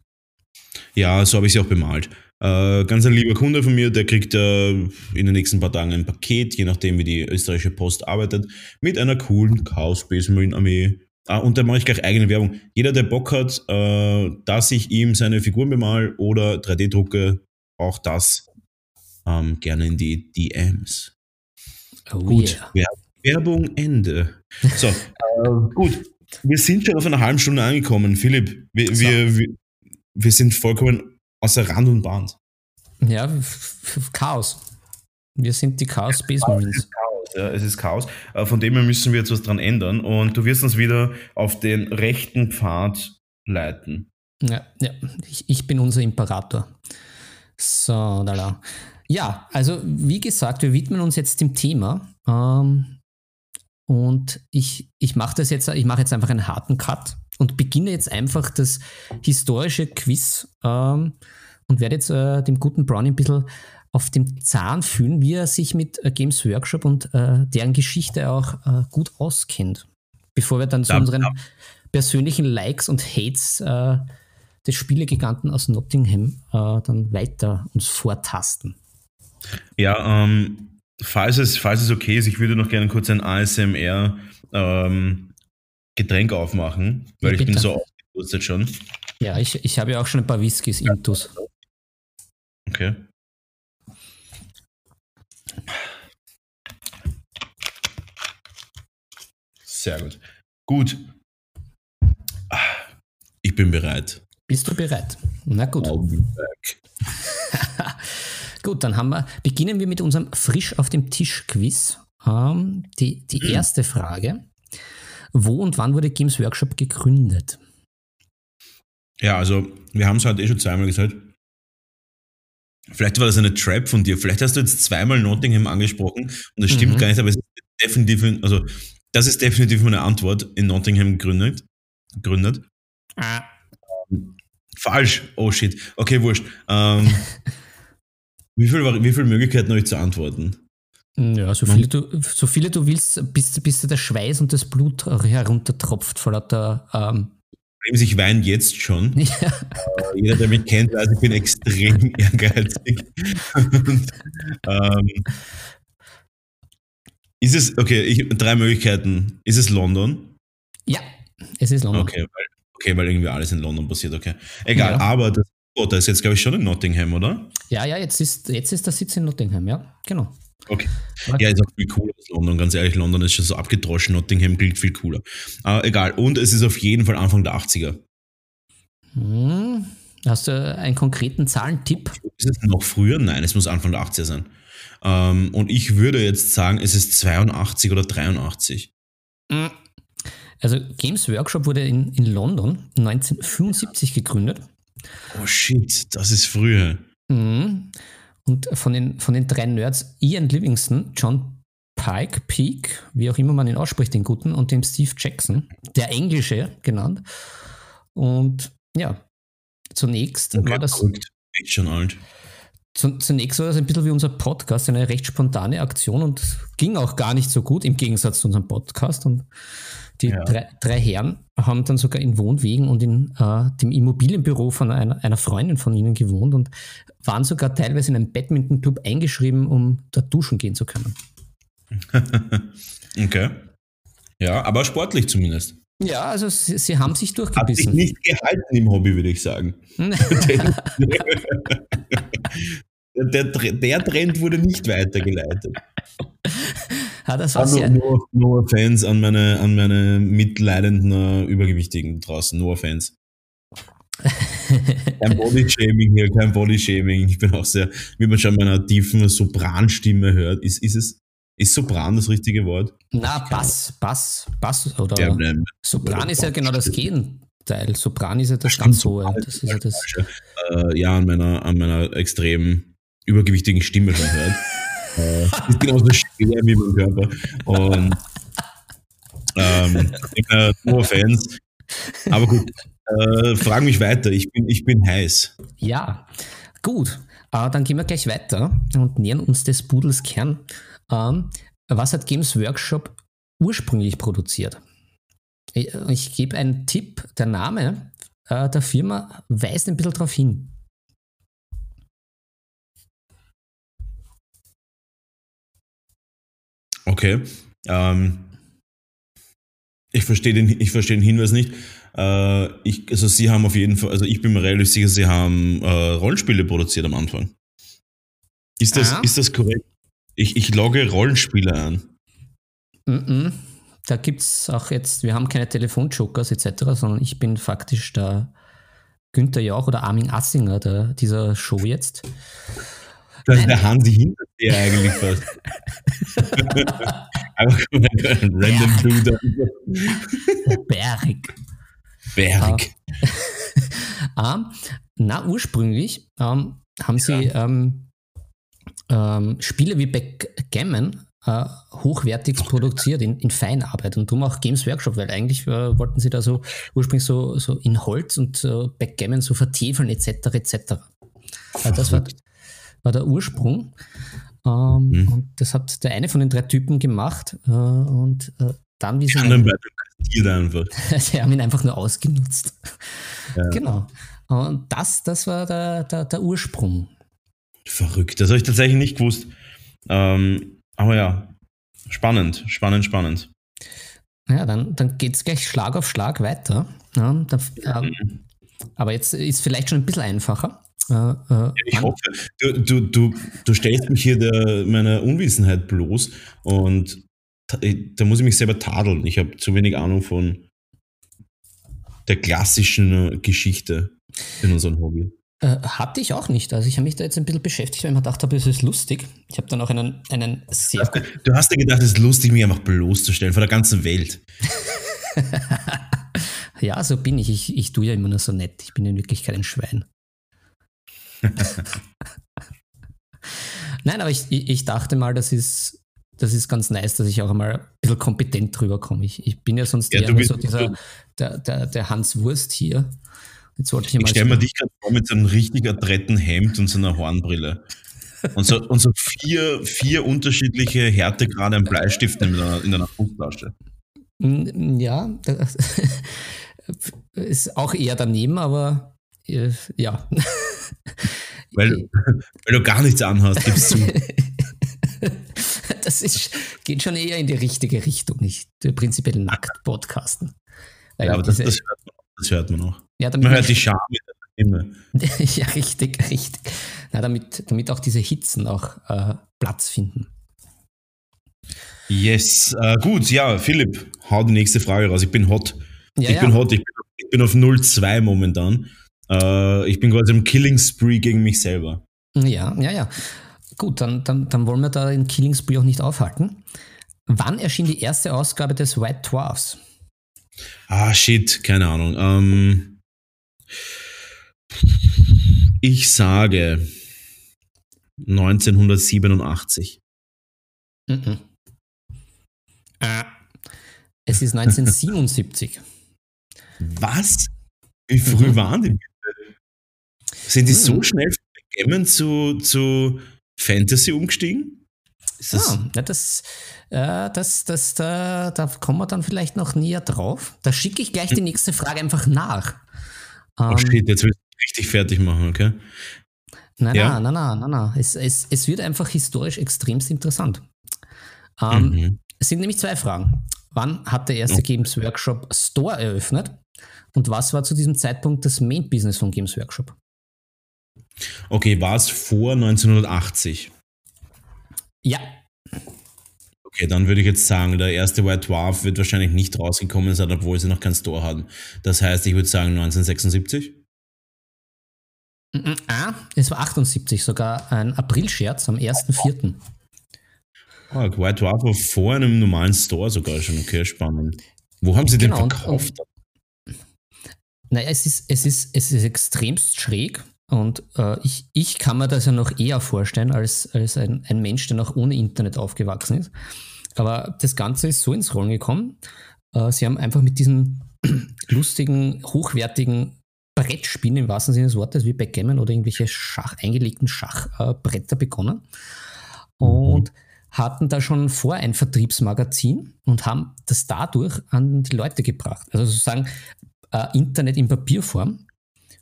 Ja, so habe ich sie auch bemalt. Äh, ganz ein lieber Kunde von mir, der kriegt äh, in den nächsten paar Tagen ein Paket, je nachdem wie die österreichische Post arbeitet, mit einer coolen Chaos Space Marine Armee. Ah, und da mache ich gleich eigene Werbung. Jeder, der Bock hat, äh, dass ich ihm seine Figuren bemal oder 3D drucke, auch das ähm, gerne in die DMs. Oh gut, yeah. Werbung Ende. So, [LAUGHS] äh, gut. Wir sind schon auf einer halben Stunde angekommen. Philipp, wir, so. wir, wir, wir, sind vollkommen außer Rand und Band. Ja, Chaos. Wir sind die Chaos Space Marines. Es ist Chaos, ja, es ist Chaos. Äh, von dem her müssen wir jetzt was dran ändern und du wirst uns wieder auf den rechten Pfad leiten. Ja, ja. Ich, ich bin unser Imperator. So, da, da. Ja, also wie gesagt, wir widmen uns jetzt dem Thema. Ähm, und ich, ich mache das jetzt, ich mache jetzt einfach einen harten Cut und beginne jetzt einfach das historische Quiz ähm, und werde jetzt äh, dem guten Brownie ein bisschen auf dem Zahn fühlen, wie er sich mit äh, Games Workshop und äh, deren Geschichte auch äh, gut auskennt. Bevor wir dann zu ja, unseren ja. persönlichen Likes und Hates äh, des Spielegiganten aus Nottingham äh, dann weiter uns vortasten. Ja, ähm, falls, es, falls es okay ist, ich würde noch gerne kurz ein ASMR ähm, Getränk aufmachen, weil ja, ich bin so ausgerüstet schon. Ja, ich, ich habe ja auch schon ein paar Whiskys intus. Okay. Sehr gut. Gut. Ich bin bereit. Bist du bereit? Na gut. [LAUGHS] Gut, dann haben wir, beginnen wir mit unserem frisch auf dem Tisch Quiz. Ähm, die, die mhm. erste Frage. Wo und wann wurde Games Workshop gegründet? Ja, also wir haben es heute eh schon zweimal gesagt. Vielleicht war das eine Trap von dir. Vielleicht hast du jetzt zweimal Nottingham angesprochen und das stimmt mhm. gar nicht, aber es ist definitiv, also das ist definitiv eine Antwort in Nottingham gegründet. gegründet. Ah. Falsch. Oh shit. Okay, wurscht. Ähm, [LAUGHS] Wie, viel, wie viele Möglichkeiten habe ich zu antworten? Ja, so viele, du, so viele du willst, bis, bis der Schweiß und das Blut heruntertropft vor lauter. Ähm ich weine jetzt schon. [LAUGHS] Ja. Äh, jeder, der mich kennt, weiß, ich bin extrem [LAUGHS] ehrgeizig. und, ähm, ist es, okay, ich, drei Möglichkeiten. Ist es London? Ja, es ist London. Okay, weil, okay, weil irgendwie alles in London passiert, okay. Egal, ja. aber das Potter ist jetzt, glaube ich, schon in Nottingham, oder? Ja, ja, jetzt ist, jetzt ist der Sitz in Nottingham, ja, genau. Okay. Ja, ist auch viel cooler als London, ganz ehrlich. London ist schon so abgedroschen, Nottingham klingt viel cooler. Aber egal. Und es ist auf jeden Fall Anfang der 80er. Hm. Hast du einen konkreten Zahlentipp? Ist es noch früher? Nein, es muss Anfang der 80er sein. Ähm, und ich würde jetzt sagen, es ist 82 oder 83. Hm. Also Games Workshop wurde in, in London 1975 gegründet Oh shit, das ist früher. Mhm. Und von den, von den drei Nerds, Ian Livingston, John Pike, Peak, wie auch immer man ihn ausspricht, den Guten, und dem Steve Jackson, der Englische genannt. Und ja, zunächst okay, war das. Verrückt. Echt schon alt. Zunächst war das ein bisschen wie unser Podcast, eine recht spontane Aktion und ging auch gar nicht so gut im Gegensatz zu unserem Podcast. Und die ja. drei, drei, Herren haben dann sogar in Wohnwegen und in äh, dem Immobilienbüro von einer, einer, Freundin von ihnen gewohnt und waren sogar teilweise in einem Badminton-Club eingeschrieben, um da duschen gehen zu können. [LAUGHS] okay. Ja, aber sportlich zumindest. Ja, also sie, sie haben sich durchgebissen. Hat sich nicht gehalten im Hobby, würde ich sagen. [LAUGHS] [LAUGHS] der, der, Trend wurde nicht weitergeleitet. Hat das was also, nur, nur Fans an meine, an meine mitleidenden uh, Übergewichtigen draußen, nur Fans. [LAUGHS] kein Bodyshaming hier, kein Bodyshaming. Ich bin auch sehr, wie man schon meiner tiefen Sopranstimme hört. Ist, ist es, ist Sopran das richtige Wort? Na, Bass, Bass, Bass oder ja, Sopran ist ja genau das Gegenteil Teil. Sopran ist ja das ganz hohe. Das ist ja das. Äh, ja, an meiner, an meiner extrem übergewichtigen Stimme schon hört. [LAUGHS] äh, ist genauso schwer wie mein Körper. Und ähm, nur Fans. Aber gut, äh, frag mich weiter. Ich bin, ich bin heiß. Ja, gut. Äh, dann gehen wir gleich weiter und nähern uns des Pudels Kern. Ähm, was hat Games Workshop ursprünglich produziert? Ich, ich gebe einen Tipp. Der Name äh, der Firma weist ein bisschen darauf hin. Okay. Ähm, ich verstehe den, ich verstehe den Hinweis nicht. Äh, ich, also sie haben auf jeden Fall, also ich bin mir relativ sicher, sie haben äh, Rollenspiele produziert am Anfang. Ist das, ah. ist das korrekt? Ich, ich logge Rollenspiele an. Mm -mm. Da gibt es auch jetzt, wir haben keine Telefonjokers etc., sondern ich bin faktisch der Günther Jauch oder Armin Assinger der, dieser Show jetzt. Das ist der Hansi Hinterseher eigentlich fast. [LAUGHS] Einfach ein random Dude. Berg. Berg. ähm, [LAUGHS] na, ursprünglich ähm, haben sie ja. ähm, ähm, Spiele wie Backgammon äh, hochwertig produziert in, in Feinarbeit und darum auch Games Workshop, weil eigentlich äh, wollten sie da so ursprünglich so, so in Holz und äh, Backgammon so vertiefeln etc. etc. Äh, das war, war der Ursprung. Ähm, mhm. Und das hat der eine von den drei Typen gemacht. Äh, und äh, dann, wie sie. anderen beide einfach. [LAUGHS] sie haben ihn einfach nur ausgenutzt. Ja. Genau. Und das, das war der, der, der Ursprung. Verrückt. Das habe ich tatsächlich nicht gewusst. Ähm, aber ja, spannend, spannend, spannend. Ja, dann, dann geht es gleich Schlag auf Schlag weiter. Ja, da, ähm, aber jetzt ist vielleicht schon ein bisschen einfacher. Äh, äh, ich hoffe, du, du, du, du stellst mich hier der, meiner Unwissenheit bloß und da muss ich mich selber tadeln. Ich habe zu wenig Ahnung von der klassischen Geschichte in unserem Hobby. Äh, hatte ich auch nicht. Also ich habe mich da jetzt ein bisschen beschäftigt, weil ich mir gedacht habe, es ist lustig. Ich habe dann auch einen, einen sehr... Du hast, du hast dir gedacht, es ist lustig, mich einfach bloßzustellen vor der ganzen Welt. [LAUGHS] ja, so bin ich. ich. Ich tue ja immer nur so nett. Ich bin in Wirklichkeit ein Schwein. Nein, aber ich, ich dachte mal, das ist, das ist ganz nice, dass ich auch einmal ein bisschen kompetent drüber komme. Ich, ich bin ja sonst ja, eher so dieser, der, der, der Hans Wurst hier. Jetzt wollte ich ich stelle mir dich gerade vor mit so einem richtig adretten Hemd und so einer Hornbrille. Und so, und so vier, vier unterschiedliche Härtegrade an Bleistiften in einer, in einer Fußtasche. Ja, [LAUGHS] ist auch eher daneben, aber ja. [LAUGHS] Weil, weil du gar nichts anhast, gibst du. [LAUGHS] das ist, geht schon eher in die richtige Richtung, nicht prinzipiell nackt podcasten. ja, aber diese, das, das, hört man, das hört man auch. Ja, man hört die Scham in der Stimme. [LAUGHS] ja, richtig, richtig. Na, damit, damit auch diese Hitzen auch äh, Platz finden. Yes, äh, gut, ja, Philipp, hau die nächste Frage raus. Ich bin hot. Ja, ich ja. bin hot, ich bin, ich bin auf 0,2 momentan. Äh, ich bin quasi im Killing Spree gegen mich selber. Ja, ja, ja. Gut, dann, dann, dann wollen wir da den Killing Spree auch nicht aufhalten. Wann erschien die erste Ausgabe des White Dwarfs? Ah, shit, keine Ahnung. Ähm, ich sage 1987. Mm -mm. Äh, es ist 1977. Was? Wie früh mhm. waren die sind die hm. so schnell von Backgammon zu, zu Fantasy umgestiegen? Ist das ah, ja, das, äh, das, das, da, da kommen wir dann vielleicht noch näher drauf. Da schicke ich gleich hm. die nächste Frage einfach nach. Oh ähm, shit, jetzt will ich richtig fertig machen, okay? Nein, ja. nein, nein, nein, nein. Es, es, es wird einfach historisch extremst interessant. Ähm, mhm. Es sind nämlich zwei Fragen. Wann hat der erste. Games Workshop Store eröffnet? Und was war zu diesem Zeitpunkt das Main Business von Games Workshop? Okay, war es vor 1980? Ja. Okay, dann würde ich jetzt sagen, der erste White Dwarf wird wahrscheinlich nicht rausgekommen sein, obwohl sie noch keinen Store hatten. Das heißt, ich würde sagen 1976? Ah, es war 78, sogar ein April-Scherz am 1.4. Oh, White Dwarf war vor einem normalen Store sogar schon. Okay, spannend. Wo haben sie genau, den verkauft? Und, Naja, es ist, es ist, es ist extremst schräg und äh, ich, ich kann mir das ja noch eher vorstellen als, als ein, ein Mensch, der noch ohne Internet aufgewachsen ist. Aber das Ganze ist so ins Rollen gekommen. Äh, sie haben einfach mit diesen [CLEARS THROAT] lustigen, hochwertigen Brettspielen im wahrsten Sinne des Wortes, wie Backgammon oder irgendwelche Schach, eingelegten Schachbretter äh, begonnen. Und mhm. hatten da schon vor ein Vertriebsmagazin und haben das dadurch an die Leute gebracht. Also sozusagen äh, Internet in Papierform,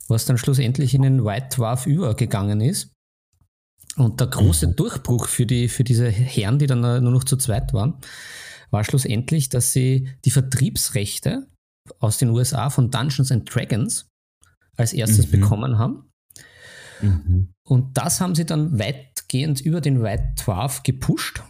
was dann schlussendlich in den White Dwarf übergegangen ist. Und der große mhm. Durchbruch für, die, für diese Herren, die dann nur noch zu zweit waren, war schlussendlich, dass sie die Vertriebsrechte aus den USA von Dungeons and Dragons als erstes mhm. bekommen haben. Mhm. Und das haben sie dann weitgehend über den White Dwarf gepusht.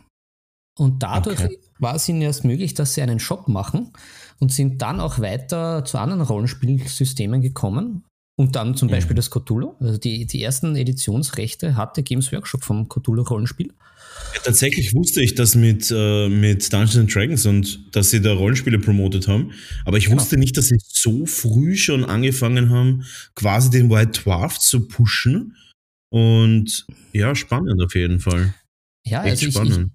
Und dadurch okay. war es ihnen erst möglich, dass sie einen Shop machen und sind dann auch weiter zu anderen Rollenspielsystemen gekommen. Und dann zum Beispiel mhm. das Cthulhu. Also die, die ersten Editionsrechte hatte Games Workshop vom Cthulhu-Rollenspiel. Ja, tatsächlich wusste ich das mit, äh, mit Dungeons Dragons und dass sie da Rollenspiele promotet haben. Aber ich genau. wusste nicht, dass sie so früh schon angefangen haben, quasi den White Dwarf zu pushen. Und ja, spannend auf jeden Fall. Ja, Echt also ich, ich,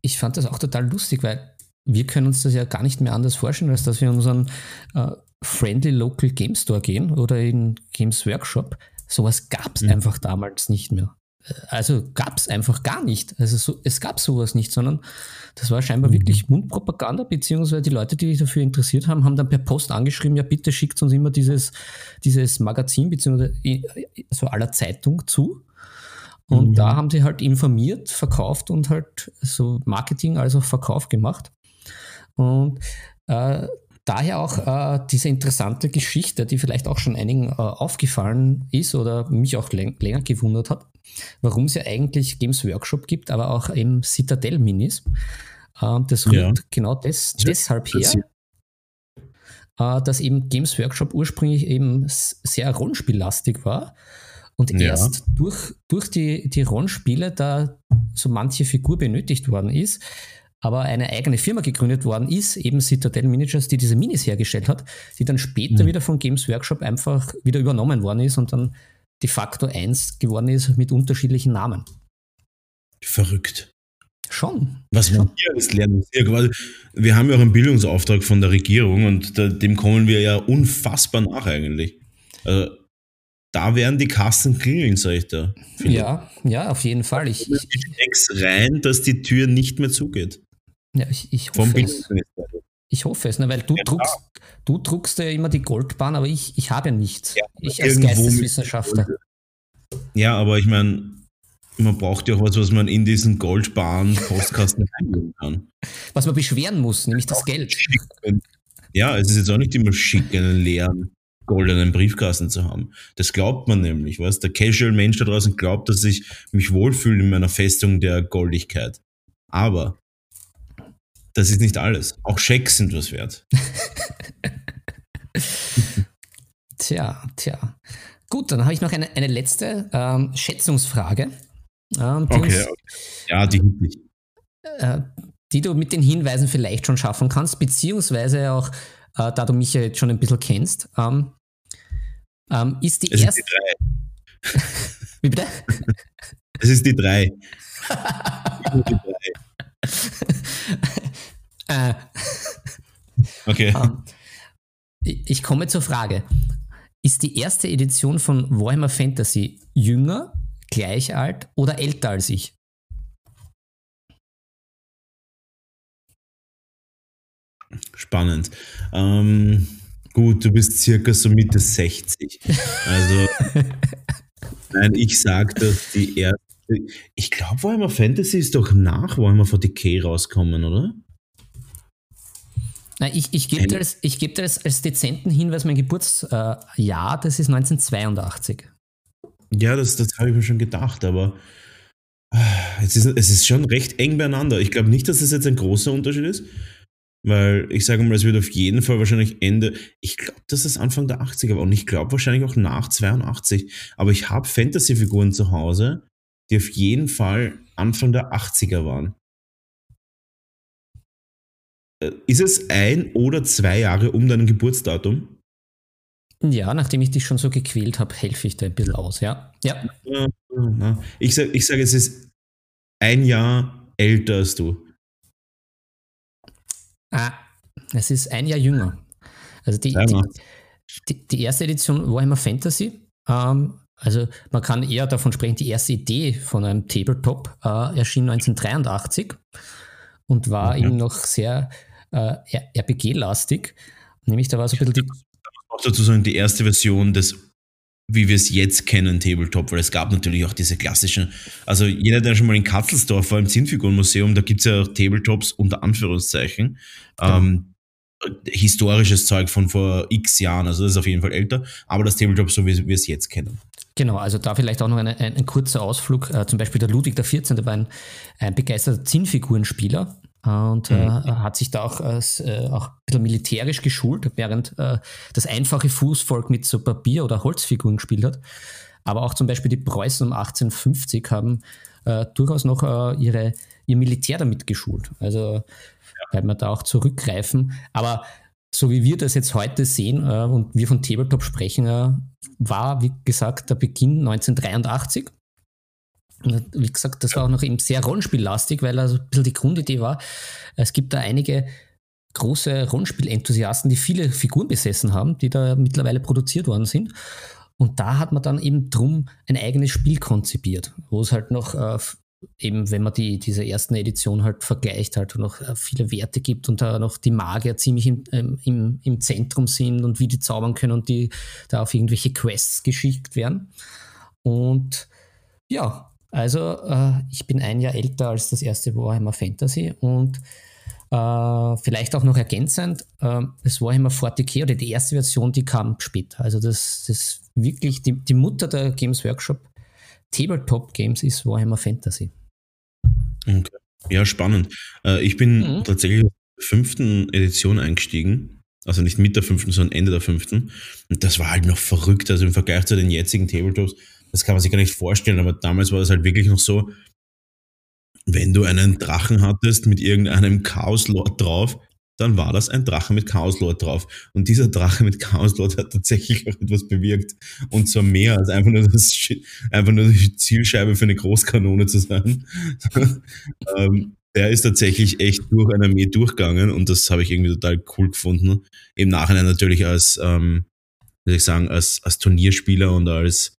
ich fand das auch total lustig, weil wir können uns das ja gar nicht mehr anders vorstellen, als dass wir unseren äh, Friendly Local Game Store gehen oder in Games Workshop. Sowas gab es mhm. einfach damals nicht mehr. Äh, also gab es einfach gar nicht. Also so, es gab sowas nicht, sondern das war scheinbar mhm. wirklich Mundpropaganda, beziehungsweise die Leute, die sich dafür interessiert haben, haben dann per Post angeschrieben, ja bitte schickt uns immer dieses, dieses Magazin, beziehungsweise so aller Zeitung zu. Und mhm. da haben sie halt informiert, verkauft und halt so Marketing als auch Verkauf gemacht. Und äh, daher auch äh, diese interessante Geschichte, die vielleicht auch schon einigen äh, aufgefallen ist oder mich auch länger gewundert hat, warum es ja eigentlich Games Workshop gibt, aber auch eben Citadel Minis. Äh, das rührt ja. genau des, deshalb her, äh, dass eben Games Workshop ursprünglich eben sehr rollenspiellastig war. Und ja. erst durch, durch die, die Rollenspiele, da so manche Figur benötigt worden ist, aber eine eigene Firma gegründet worden ist, eben Citadel Miniatures, die diese Minis hergestellt hat, die dann später mhm. wieder von Games Workshop einfach wieder übernommen worden ist und dann de facto eins geworden ist mit unterschiedlichen Namen. Verrückt. Schon. Was wir hier alles lernen. Wir haben ja auch einen Bildungsauftrag von der Regierung und dem kommen wir ja unfassbar nach eigentlich. Also, da werden die Kassen klingeln, sag ich da. Ja, ja, auf jeden Fall. Ich, ich rein, dass die Tür nicht mehr zugeht. Ja, ich, ich hoffe es. Ich hoffe es, ne, weil du, ja, druckst, du druckst ja immer die Goldbahn, aber ich, ich habe ja nichts. Ja, ich als Geisteswissenschaftler. Ja, aber ich meine, man braucht ja auch was, was man in diesen Goldbahn-Postkasten [LAUGHS] eingeben kann. Was man beschweren muss, nämlich das Geld. Ja, es ist jetzt auch nicht immer schick, einen leeren goldenen Briefkasten zu haben. Das glaubt man nämlich, was? Der Casual-Mensch da draußen glaubt, dass ich mich wohlfühle in meiner Festung der Goldigkeit. Aber das ist nicht alles. Auch Schecks sind was wert. [LAUGHS] tja, tja. Gut, dann habe ich noch eine, eine letzte ähm, Schätzungsfrage. Ähm, die okay, uns, okay. Ja, die ich. Äh, die du mit den Hinweisen vielleicht schon schaffen kannst, beziehungsweise auch, äh, da du mich ja jetzt schon ein bisschen kennst, ähm, ähm, ist die es erste. Ist die drei. [LAUGHS] Wie bitte? Es ist die drei. [LAUGHS] die drei. Äh, [LAUGHS] okay. Ähm, ich komme zur Frage. Ist die erste Edition von Warhammer Fantasy jünger, gleich alt oder älter als ich? Spannend. Ähm, gut, du bist circa so Mitte 60. Also, [LAUGHS] nein, ich sage, dass die erste. Ich glaube, Warhammer Fantasy ist doch nach Warhammer 40k rauskommen, oder? Ich, ich gebe dir, als, ich geb dir als, als dezenten Hinweis mein Geburtsjahr, äh, das ist 1982. Ja, das, das habe ich mir schon gedacht, aber äh, es ist, es ist schon recht eng beieinander. Ich glaube nicht, dass das jetzt ein großer Unterschied ist, weil ich sage mal, es wird auf jeden Fall wahrscheinlich Ende, ich glaube, dass es Anfang der 80er war und ich glaube wahrscheinlich auch nach 82, aber ich habe Fantasy-Figuren zu Hause, die auf jeden Fall Anfang der 80er waren. Äh, ist es ein oder zwei Jahre um dein Geburtsdatum? Ja, nachdem ich dich schon so gequält habe, helfe ich dir ein bisschen aus, ja. Ja. Ich sage, ich sag, es ist ein Jahr älter als du. Ah, es ist ein Jahr jünger. Also die, die, die, die, erste Edition Warhammer Fantasy, ähm, also man kann eher davon sprechen, die erste Idee von einem Tabletop äh, erschien 1983 und war mhm. eben noch sehr äh, RPG-lastig. Nämlich da war so ein bisschen die. Auch dazu sagen, die erste Version des, wie wir es jetzt kennen, Tabletop, weil es gab natürlich auch diese klassischen, also jeder, der schon mal in Katzelsdorf war im Zinnfigurenmuseum, da gibt es ja auch Tabletops unter Anführungszeichen. Genau. Ähm, historisches Zeug von vor x Jahren, also das ist auf jeden Fall älter, aber das Tabletop, so wie wir es jetzt kennen. Genau, also da vielleicht auch noch eine, ein, ein kurzer Ausflug. Äh, zum Beispiel der Ludwig XIV. war ein, ein begeisterter Zinnfigurenspieler und äh, mhm. äh, hat sich da auch, äh, auch ein bisschen militärisch geschult, während äh, das einfache Fußvolk mit so Papier- oder Holzfiguren gespielt hat. Aber auch zum Beispiel die Preußen um 1850 haben durchaus noch ihre, ihr Militär damit geschult. Also weil wir da auch zurückgreifen. Aber so wie wir das jetzt heute sehen äh, und wir von Tabletop sprechen, äh, war, wie gesagt, der Beginn 1983. Wie gesagt, das war auch noch eben sehr rollenspiellastig, weil also ein bisschen die Grundidee war, es gibt da einige große Rollenspielenthusiasten, die viele Figuren besessen haben, die da mittlerweile produziert worden sind. Und da hat man dann eben drum ein eigenes Spiel konzipiert, wo es halt noch äh, eben, wenn man die, diese ersten Edition halt vergleicht, halt noch äh, viele Werte gibt und da noch die Magier ziemlich im, ähm, im, im Zentrum sind und wie die zaubern können und die da auf irgendwelche Quests geschickt werden. Und ja, also äh, ich bin ein Jahr älter als das erste Warhammer Fantasy und äh, vielleicht auch noch ergänzend, äh, das Warhammer 40k oder die erste Version, die kam später. Also das ist wirklich die, die Mutter der Games Workshop Tabletop Games ist Warhammer Fantasy. Okay. Ja, spannend. Äh, ich bin mhm. tatsächlich fünften Edition eingestiegen. Also nicht mit der fünften, sondern Ende der fünften. Und das war halt noch verrückt. Also im Vergleich zu den jetzigen Tabletops, das kann man sich gar nicht vorstellen, aber damals war das halt wirklich noch so, wenn du einen Drachen hattest mit irgendeinem Chaos-Lord drauf, dann war das ein Drache mit Chaoslord drauf. Und dieser Drache mit Chaoslord hat tatsächlich auch etwas bewirkt. Und zwar mehr als einfach nur, das, einfach nur die Zielscheibe für eine Großkanone zu sein. [LAUGHS] ähm, der ist tatsächlich echt durch eine Armee durchgegangen und das habe ich irgendwie total cool gefunden. Im Nachhinein natürlich als, ähm, wie soll ich sagen, als, als Turnierspieler und als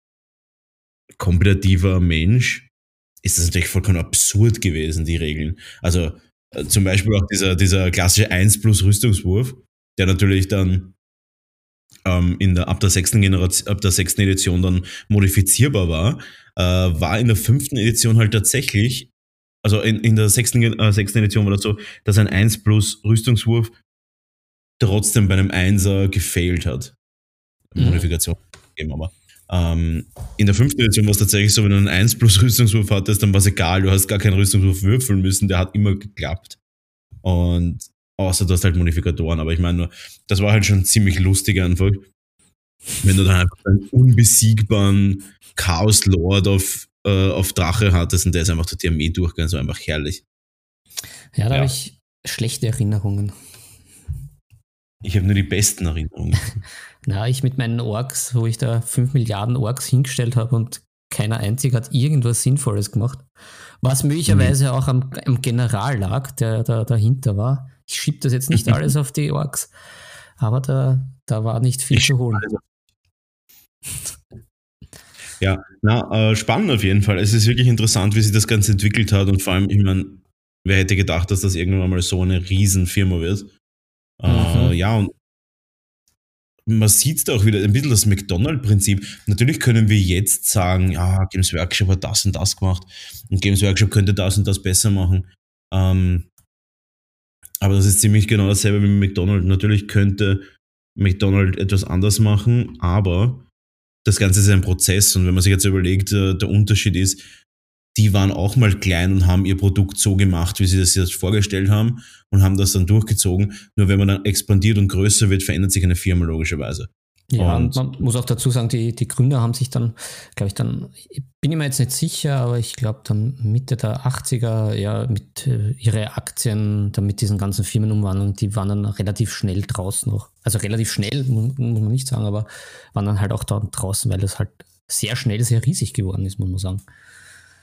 kompetitiver Mensch ist das natürlich vollkommen absurd gewesen, die Regeln. Also zum Beispiel auch dieser, dieser klassische 1 plus Rüstungswurf, der natürlich dann ähm, in der, ab, der sechsten Generation, ab der sechsten Edition dann modifizierbar war, äh, war in der fünften Edition halt tatsächlich, also in, in der sechsten, äh, sechsten Edition war das so, dass ein 1 plus Rüstungswurf trotzdem bei einem Einser gefailt hat. Mhm. Modifikation eben aber. Ähm, in der fünften Edition war es tatsächlich so, wenn du einen 1 plus Rüstungswurf hattest, dann war es egal, du hast gar keinen Rüstungswurf würfeln müssen, der hat immer geklappt. Und außer du hast halt Modifikatoren, aber ich meine nur, das war halt schon ziemlich lustig einfach. Wenn du dann einfach einen unbesiegbaren Chaos-Lord auf, äh, auf Drache hattest und der ist einfach durch die Armee durchgegangen, so einfach herrlich. Ja, da ja. habe ich schlechte Erinnerungen. Ich habe nur die besten Erinnerungen. [LAUGHS] Na, ich mit meinen Orks, wo ich da 5 Milliarden Orks hingestellt habe und keiner einzig hat irgendwas Sinnvolles gemacht. Was möglicherweise mhm. auch am, am, General lag, der da dahinter war. Ich schiebe das jetzt nicht alles auf die Orks, aber da, da war nicht viel ich zu holen. Ja, na, äh, spannend auf jeden Fall. Es ist wirklich interessant, wie sich das Ganze entwickelt hat und vor allem, ich meine, wer hätte gedacht, dass das irgendwann mal so eine Riesenfirma wird? Äh, mhm. Äh, ja, und man sieht da auch wieder ein bisschen das McDonald-Prinzip. Natürlich können wir jetzt sagen, ja, Games Workshop hat das und das gemacht und Games Workshop könnte das und das besser machen. Ähm, aber das ist ziemlich genau dasselbe wie McDonald. Natürlich könnte McDonald etwas anders machen, aber das Ganze ist ein Prozess und wenn man sich jetzt überlegt, äh, der Unterschied ist, die waren auch mal klein und haben ihr Produkt so gemacht, wie sie das jetzt vorgestellt haben und haben das dann durchgezogen. Nur wenn man dann expandiert und größer wird, verändert sich eine Firma logischerweise. Ja, und, und man muss auch dazu sagen, die, die Gründer haben sich dann, glaube ich, dann, bin ich mir jetzt nicht sicher, aber ich glaube dann Mitte der 80er, ja, mit äh, ihre Aktien, dann mit diesen ganzen Firmenumwandlungen, die waren dann relativ schnell draußen noch. Also relativ schnell, muss, muss man nicht sagen, aber waren dann halt auch da draußen, weil es halt sehr schnell sehr riesig geworden ist, muss man sagen.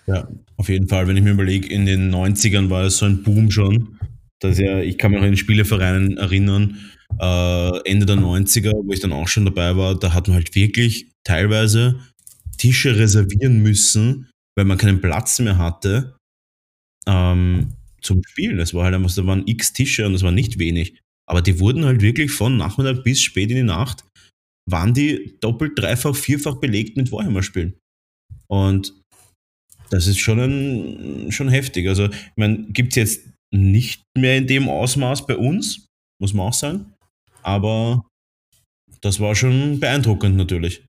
Ja, auf jeden Fall. Wenn ich mir überlege, in den 90ern war es so ein Boom schon. Dass ja, ich kann mich noch in den Spielevereinen erinnern, äh, Ende der 90er, wo ich dann auch schon dabei war, da hat man halt wirklich teilweise Tische reservieren müssen, weil man keinen Platz mehr hatte ähm, zum Spielen. Es war halt einfach, da waren x Tische und das war nicht wenig. Aber die wurden halt wirklich von Nachmittag bis spät in die Nacht, waren die doppelt, dreifach, vierfach belegt mit Warhammer-Spielen. Und das ist schon, ein, schon heftig. Also, ich meine, gibt es jetzt nicht mehr in dem Ausmaß bei uns, muss man auch sagen. Aber das war schon beeindruckend natürlich.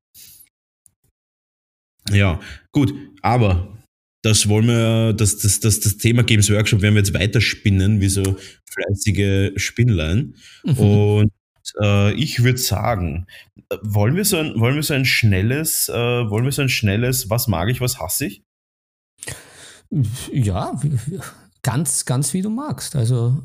Ja, gut, aber das wollen wir, das, das, das, das Thema Games Workshop werden wir jetzt weiterspinnen, wie so fleißige Spinnlein. Mhm. Und äh, ich würde sagen, wollen wir so ein, wollen wir so ein schnelles, äh, wollen wir so ein schnelles, was mag ich, was hasse ich? Ja, ganz, ganz wie du magst. Also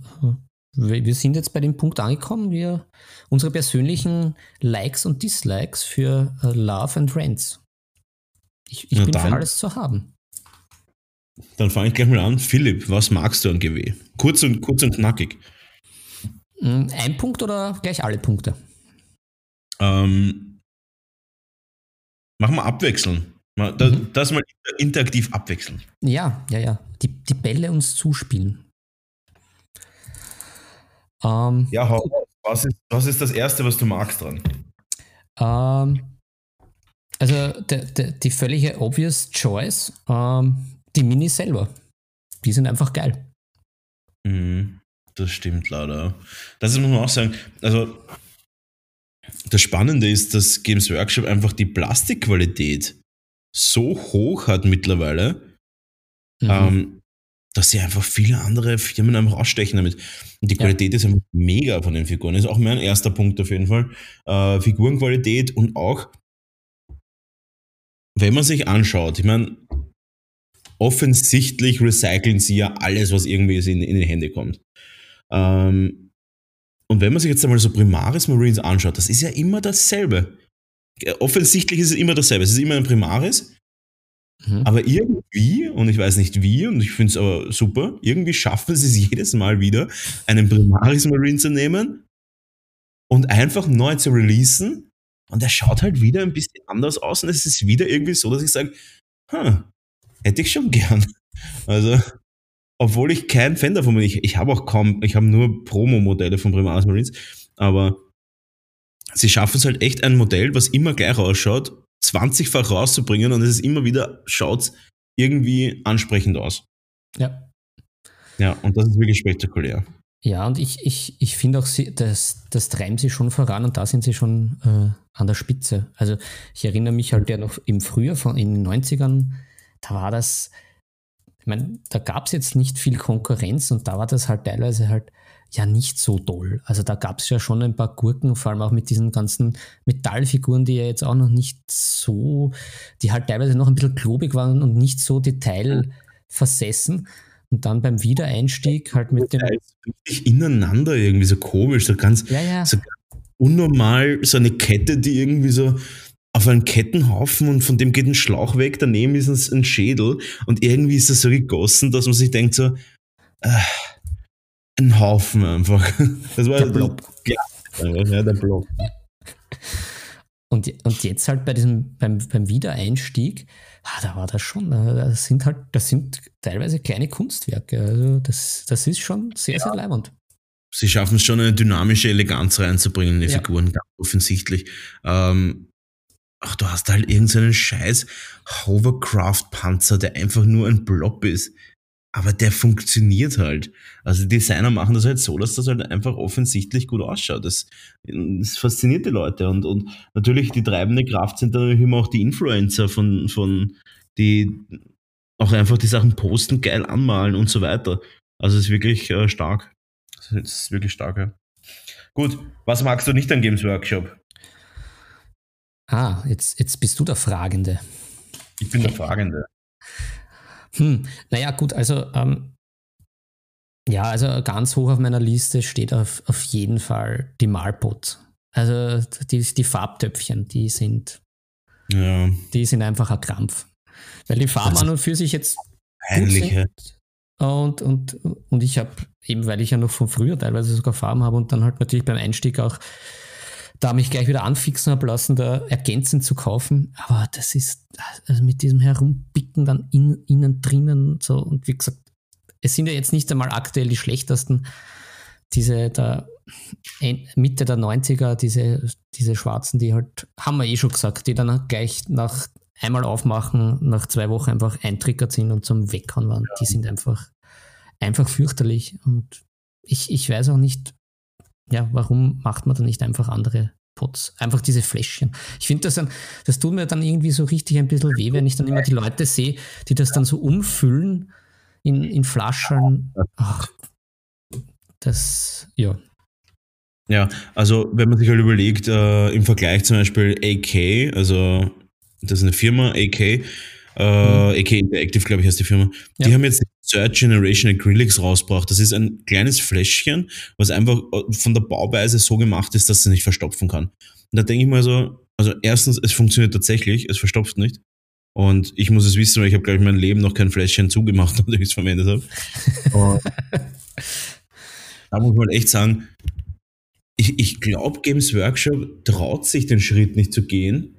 wir sind jetzt bei dem Punkt angekommen, wir unsere persönlichen Likes und Dislikes für uh, Love and Rants. Ich, ich bin dann, für alles zu haben. Dann fange ich gleich mal an. Philipp, was magst du an GW? Kurz und, kurz und knackig. Hm, ein Punkt oder gleich alle Punkte? Ähm, machen wir abwechseln. Das, mhm. das mal interaktiv abwechseln. Ja, ja, ja. Die, die Bälle uns zuspielen. Ähm, ja, was ist, was ist das Erste, was du magst dran? Ähm, also de, de, die völlige obvious choice, ähm, die Minis selber. Die sind einfach geil. Mhm, das stimmt leider. Das muss man auch sagen. Also das Spannende ist, dass Games Workshop einfach die Plastikqualität so hoch hat mittlerweile, mhm. ähm, dass sie einfach viele andere Firmen einfach ausstechen damit. Und die Qualität ja. ist einfach mega von den Figuren. Das ist auch mein erster Punkt auf jeden Fall. Äh, Figurenqualität und auch, wenn man sich anschaut, ich meine, offensichtlich recyceln sie ja alles, was irgendwie in, in die Hände kommt. Ähm, und wenn man sich jetzt einmal so Primaris Marines anschaut, das ist ja immer dasselbe. Offensichtlich ist es immer dasselbe. Es ist immer ein Primaris, Mhm. Aber irgendwie, und ich weiß nicht wie, und ich finde es aber super, irgendwie schaffen sie es jedes Mal wieder, einen Primaris Marine zu nehmen und einfach neu zu releasen. Und er schaut halt wieder ein bisschen anders aus und es ist wieder irgendwie so, dass ich sage, hm, hätte ich schon gern. [LAUGHS] Also, obwohl ich kein Fan davon bin, ich, ich habe auch kaum, ich habe nur Promo-Modelle von Primaris Marines, aber sie schaffen es halt echt ein Modell, was immer gleich ausschaut 20-fach rauszubringen und es ist immer wieder, schaut irgendwie ansprechend aus. Ja. Ja, und das ist wirklich spektakulär. Ja, und ich, ich, ich finde auch, sie, das, das treiben sie schon voran und da sind sie schon äh, an der Spitze. Also ich erinnere mich halt ja noch im Frühjahr von in den 90ern, da war das, ich meine, da gab es jetzt nicht viel Konkurrenz und da war das halt teilweise halt ja nicht so toll. Also da gab es ja schon ein paar Gurken, vor allem auch mit diesen ganzen Metallfiguren, die ja jetzt auch noch nicht so, die halt teilweise noch ein bisschen klobig waren und nicht so detailversessen. Und dann beim Wiedereinstieg halt mit dem. Richtig ineinander irgendwie so komisch, so ganz, ja, ja. so unnormal, so eine Kette, die irgendwie so auf einen Kettenhaufen und von dem geht ein Schlauch weg, daneben ist es ein Schädel und irgendwie ist das so gegossen, dass man sich denkt so, äh, ein Haufen einfach. [LAUGHS] Das war der Blob. Ja, der Blob. Und, und jetzt halt bei diesem, beim, beim Wiedereinstieg, ah, da war das schon, das sind halt, das sind teilweise kleine Kunstwerke. Also das, das ist schon sehr, ja. sehr leibend. Sie schaffen es schon, eine dynamische Eleganz reinzubringen in die ja. Figuren, ganz offensichtlich. Ähm, ach, du hast halt irgendeinen scheiß Hovercraft-Panzer, der einfach nur ein Blob ist aber der funktioniert halt. Also die Designer machen das halt so, dass das halt einfach offensichtlich gut ausschaut. Das, das fasziniert die Leute und, und natürlich die treibende Kraft sind dann immer auch die Influencer von, von die auch einfach die Sachen posten, geil anmalen und so weiter. Also es ist wirklich äh, stark. Es ist wirklich stark, ja. Gut, was magst du nicht an Games Workshop? Ah, jetzt, jetzt bist du der Fragende. Ich bin der Fragende. Hm, naja, gut, also ähm, ja, also ganz hoch auf meiner Liste steht auf, auf jeden Fall die Malpot. Also die, die Farbtöpfchen, die sind, Ja. die sind einfach ein Krampf. Weil die Farben ist an und für sich jetzt gut Peinliche. sind. Und, und, und ich habe, eben weil ich ja noch von früher teilweise sogar Farben habe und dann halt natürlich beim Einstieg auch da mich gleich wieder anfixen habe lassen, da ergänzend zu kaufen. Aber das ist, also mit diesem Herumpicken dann in, innen drinnen und so. Und wie gesagt, es sind ja jetzt nicht einmal aktuell die schlechtesten. Diese da Mitte der 90er, diese, diese schwarzen, die halt, haben wir eh schon gesagt, die dann gleich nach einmal aufmachen, nach zwei Wochen einfach eintriggert sind und zum Weghauen waren. Die sind einfach, einfach fürchterlich. Und ich, ich weiß auch nicht, ja, warum macht man da nicht einfach andere Pots? Einfach diese Fläschchen. Ich finde das dann, das tut mir dann irgendwie so richtig ein bisschen weh, wenn ich dann immer die Leute sehe, die das dann so umfüllen in, in Flaschen. Ach, das, ja. Ja, also wenn man sich halt überlegt, äh, im Vergleich zum Beispiel AK, also das ist eine Firma, AK, äh, AK Interactive, glaube ich, heißt die Firma, die Ja. haben jetzt Third Generation Acrylics rausgebracht. Das ist ein kleines Fläschchen, was einfach äh, von der Bauweise so gemacht ist, dass es nicht verstopfen kann. Und da denke ich mal so, also erstens, es funktioniert tatsächlich, es verstopft nicht. Und ich muss es wissen, weil ich habe, glaube ich, mein Leben noch kein Fläschchen [LAUGHS] zugemacht, nachdem ich es verwendet habe. [LAUGHS] Da muss man echt sagen, ich, ich glaube, Games Workshop traut sich den Schritt nicht zu gehen.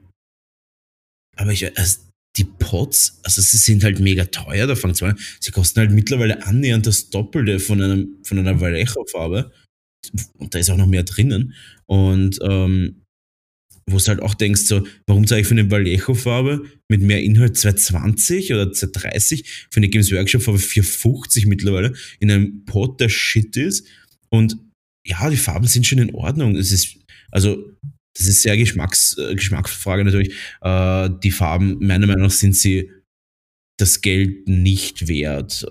Aber ich, also die Pots, also sie sind halt mega teuer, da fängt an. Sie kosten halt mittlerweile annähernd das Doppelte von, einem, von einer Vallejo-Farbe. Und da ist auch noch mehr drinnen. Und ähm, wo du halt auch denkst, so, warum zahle ich für eine Vallejo-Farbe mit mehr Inhalt 220 oder 230, für eine Games Workshop-Farbe 450 mittlerweile in einem Pot, der Shit ist. Und ja, die Farben sind schon in Ordnung. Es ist, also, das ist sehr Geschmacks, äh, Geschmacksfrage natürlich. Äh, die Farben, meiner Meinung nach, sind sie das Geld nicht wert.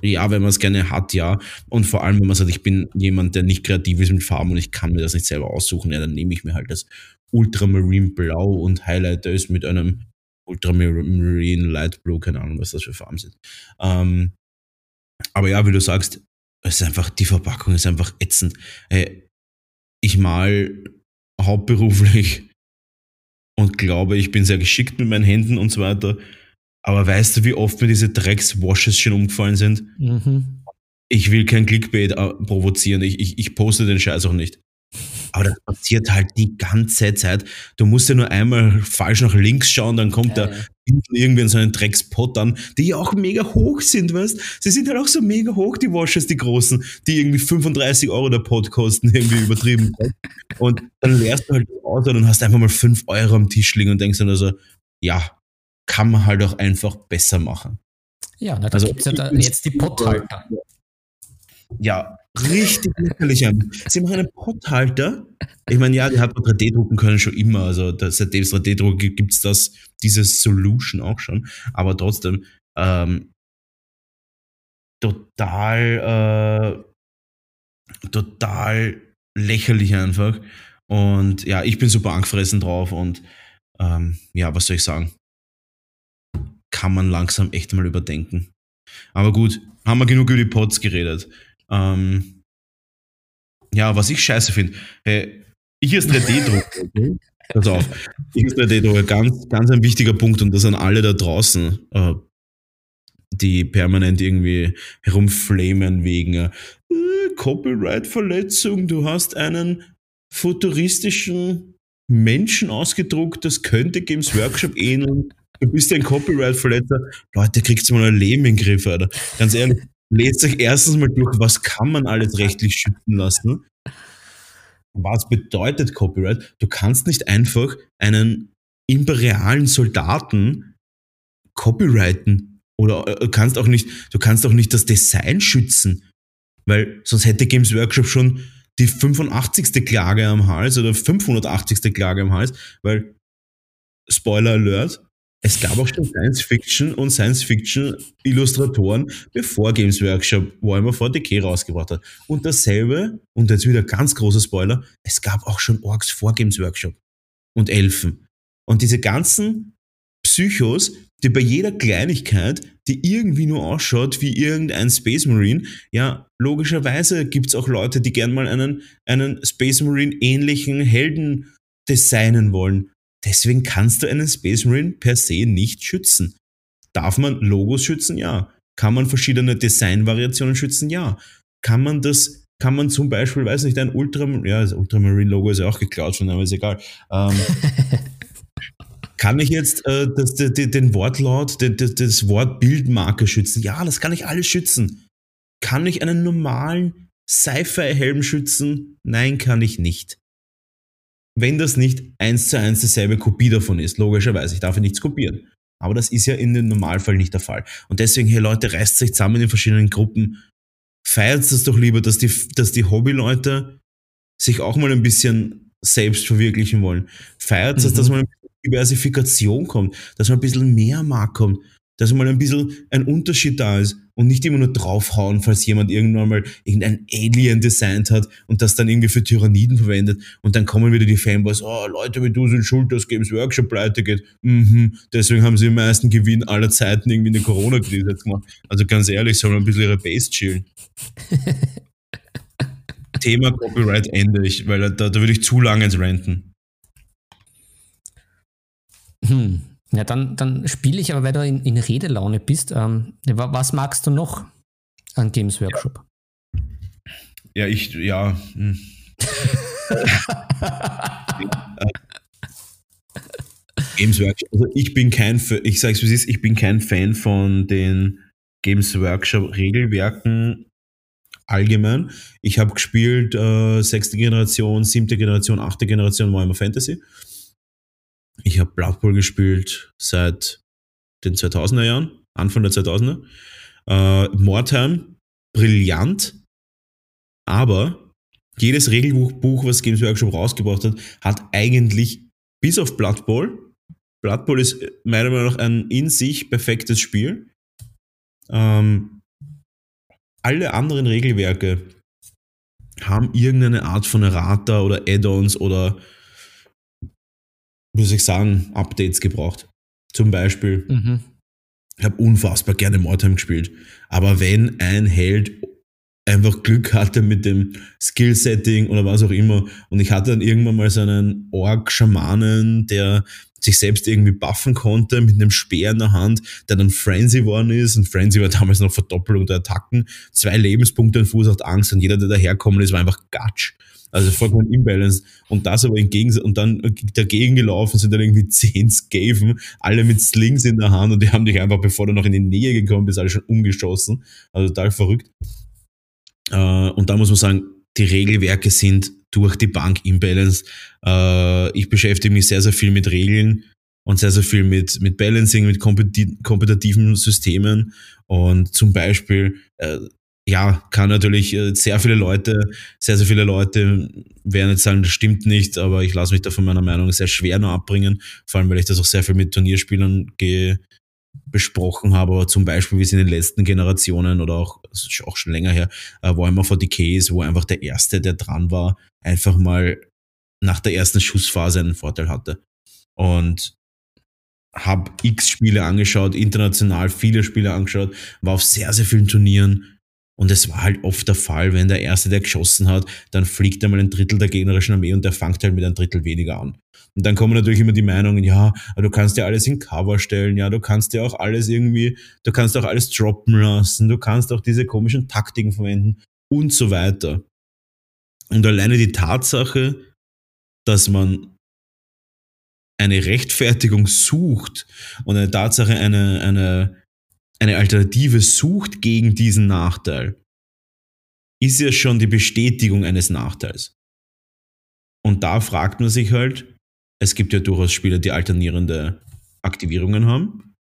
Ja, wenn man es gerne hat, ja. Und vor allem, wenn man sagt, ich bin jemand, der nicht kreativ ist mit Farben und ich kann mir das nicht selber aussuchen, ja, dann nehme ich mir halt das Ultramarine Blau und Highlighter ist mit einem Ultramarine Light Blue, keine Ahnung, was das für Farben sind. Ähm, aber ja, wie du sagst, es ist einfach, die Verpackung ist einfach ätzend. Hey, ich mal hauptberuflich und glaube, ich bin sehr geschickt mit meinen Händen und so weiter. Aber weißt du, wie oft mir diese Drecks-Washes schon umgefallen sind? Mhm. Ich will kein Clickbait äh, provozieren. Ich, ich, ich poste den Scheiß auch nicht. Aber das passiert halt die ganze Zeit. Du musst ja nur einmal falsch nach links schauen, dann kommt Ja, der irgendwie in so einen Dreckspot an, die ja auch mega hoch sind, weißt Sie sind halt auch so mega hoch, die Washes, die großen, die irgendwie 35 Euro der Pot kosten, [LAUGHS] irgendwie übertrieben. und dann leerst du halt das aus und hast einfach mal 5 Euro am Tisch liegen und denkst dann also, ja, kann man halt auch einfach besser machen. Ja, na, da Also, gibt es ja da jetzt die Potthalter. Ja, richtig lächerlich. Sie machen einen Potthalter. Ich meine, ja, die hat man 3D-drucken können schon immer. Also seitdem es 3D-Druck gibt, gibt es das, dieses Solution auch schon. Aber trotzdem, ähm, total, äh, total lächerlich einfach. Und ja, ich bin super angefressen drauf und ähm, ja, was soll ich sagen? Kann man langsam echt mal überdenken. Aber gut, haben wir genug über die Pods geredet. Ähm, ja, was ich scheiße finde, hey, ich als 3D-Drucker, okay? [LAUGHS] pass auf, ich als 3D-Drucker, ganz, ganz ein wichtiger Punkt und das an alle da draußen, äh, die permanent irgendwie herumflamen wegen äh, Copyright-Verletzung, du hast einen futuristischen Menschen ausgedruckt, das könnte Games Workshop ähneln. Du bist ein Copyright-Verletzer. Leute, kriegt's mal ein Leben in den Griff, Alter. Ganz ehrlich, lest euch erstens mal durch, was kann man alles rechtlich schützen lassen. Was bedeutet Copyright? Du kannst nicht einfach einen imperialen Soldaten copyrighten oder äh, kannst auch nicht, du kannst auch nicht das Design schützen, weil sonst hätte Games Workshop schon die 85. Klage am Hals oder 580. Klage am Hals, weil Spoiler Alert, es gab auch schon Science Fiction und Science Fiction Illustratoren, bevor Games Workshop Warhammer 40k rausgebracht hat. Und dasselbe, und jetzt wieder ganz großer Spoiler, es gab auch schon Orks vor Games Workshop. und Elfen. Und diese ganzen Psychos, die bei jeder Kleinigkeit, die irgendwie nur ausschaut wie irgendein Space Marine, ja, logischerweise gibt es auch Leute, die gern mal einen, einen Space Marine ähnlichen Helden designen wollen. Deswegen kannst du einen Space Marine per se nicht schützen. Darf man Logos schützen? Ja. Kann man verschiedene Designvariationen schützen? Ja. Kann man das, kann man zum Beispiel, weiß nicht, ein Ultramarine, ja, das Ultramarine-Logo ist ja auch geklaut schon, aber ist egal. Ähm, [LAUGHS] Kann ich jetzt äh, das, das, den Wortlaut, das, das Wort Bildmarke schützen? Ja, das kann ich alles schützen. Kann ich einen normalen Sci-Fi-Helm schützen? Nein, kann ich nicht. Wenn das nicht eins zu eins dieselbe Kopie davon ist, logischerweise, ich darf ja nichts kopieren. Aber das ist ja in dem Normalfall nicht der Fall. Und deswegen, hey Leute, reißt euch zusammen in verschiedenen Gruppen. Feiert es doch lieber, dass die, dass die Hobbyleute sich auch mal ein bisschen selbst verwirklichen wollen. Feiert es, mhm. dass man Diversifikation kommt, dass man ein bisschen mehr Markt kommt, dass mal ein bisschen ein Unterschied da ist und nicht immer nur draufhauen, falls jemand irgendwann mal irgendein Alien designt hat und das dann irgendwie für Tyranniden verwendet und dann kommen wieder die Fanboys, oh, Leute wie du sind schuld, dass Games Workshop pleite geht. Mhm, deswegen haben sie den meisten Gewinn aller Zeiten irgendwie in der Corona-Krise jetzt gemacht. Also ganz ehrlich, sollen wir ein bisschen ihre Base chillen. [LAUGHS] Thema Copyright ende ich, weil da, da würde ich zu lange ins Renten. Hm. Ja, dann, dann spiele ich aber, weil du in, in Redelaune bist. Ähm, was magst du noch an Games Workshop? Ja, ich, ja. Hm. [LAUGHS] Games Workshop. Also ich bin kein, ich sag's wie es ist, ich bin kein Fan von den Games Workshop Regelwerken allgemein. Ich habe gespielt äh, sechste Generation, siebte Generation, achte Generation Warhammer Fantasy. Ich habe Blood Bowl gespielt seit den 2000er Jahren, Anfang der 2000er. Äh, Mordheim, brillant, aber jedes Regelbuch, was Games Workshop rausgebracht hat, hat eigentlich bis auf Blood Bowl, Blood Bowl ist meiner Meinung nach ein in sich perfektes Spiel. Ähm, alle anderen Regelwerke haben irgendeine Art von Errata oder Add-ons oder muss ich sagen, Updates gebraucht. Zum Beispiel, mhm. ich habe unfassbar gerne Mordheim gespielt. Aber wenn ein Held einfach Glück hatte mit dem Skill-Setting oder was auch immer und ich hatte dann irgendwann mal so einen Ork-Schamanen, der sich selbst irgendwie buffen konnte mit einem Speer in der Hand, der dann Frenzy geworden ist und Frenzy war damals noch Verdoppelung der Attacken, zwei Lebenspunkte und Fuß hat Angst und jeder, der daherkommen ist, war einfach Gatsch. Also vollkommen imbalanced. Und das aber entgegen, und dann dagegen gelaufen sind dann irgendwie [LAUGHS] zehn Skaven, alle mit Slings in der Hand und die haben dich einfach, bevor du noch in die Nähe gekommen bist, alle schon umgeschossen. Also total verrückt. Äh, und da muss man sagen, die Regelwerke sind durch die Bank imbalanced. Äh, ich beschäftige mich sehr, sehr viel mit Regeln und sehr, sehr viel mit, mit Balancing, mit kompetitiven Systemen. Und zum Beispiel, äh, ja, kann natürlich äh, sehr viele Leute, sehr, sehr viele Leute werden jetzt sagen, das stimmt nicht, aber ich lasse mich da von meiner Meinung sehr schwer nur abbringen, vor allem weil ich das auch sehr viel mit Turnierspielern besprochen habe, aber zum Beispiel wie es in den letzten Generationen oder auch, auch schon länger her, äh, einmal vor Decays, wo einfach der Erste, der dran war, einfach mal nach der ersten Schussphase einen Vorteil hatte. Und habe x Spiele angeschaut, international viele Spiele angeschaut, war auf sehr, sehr vielen Turnieren und es war halt oft der Fall, wenn der Erste, der geschossen hat, dann fliegt einmal ein Drittel der gegnerischen Armee und der fängt halt mit einem Drittel weniger an. Und dann kommen natürlich immer die Meinungen, ja, du kannst ja alles in Cover stellen, ja, du kannst ja auch alles irgendwie, du kannst auch alles droppen lassen, du kannst auch diese komischen Taktiken verwenden und so weiter. Und alleine die Tatsache, dass man eine Rechtfertigung sucht und eine Tatsache, eine, eine, eine Alternative sucht gegen diesen Nachteil, ist ja schon die Bestätigung eines Nachteils. Und da fragt man sich halt, es gibt ja durchaus Spieler, die alternierende Aktivierungen haben,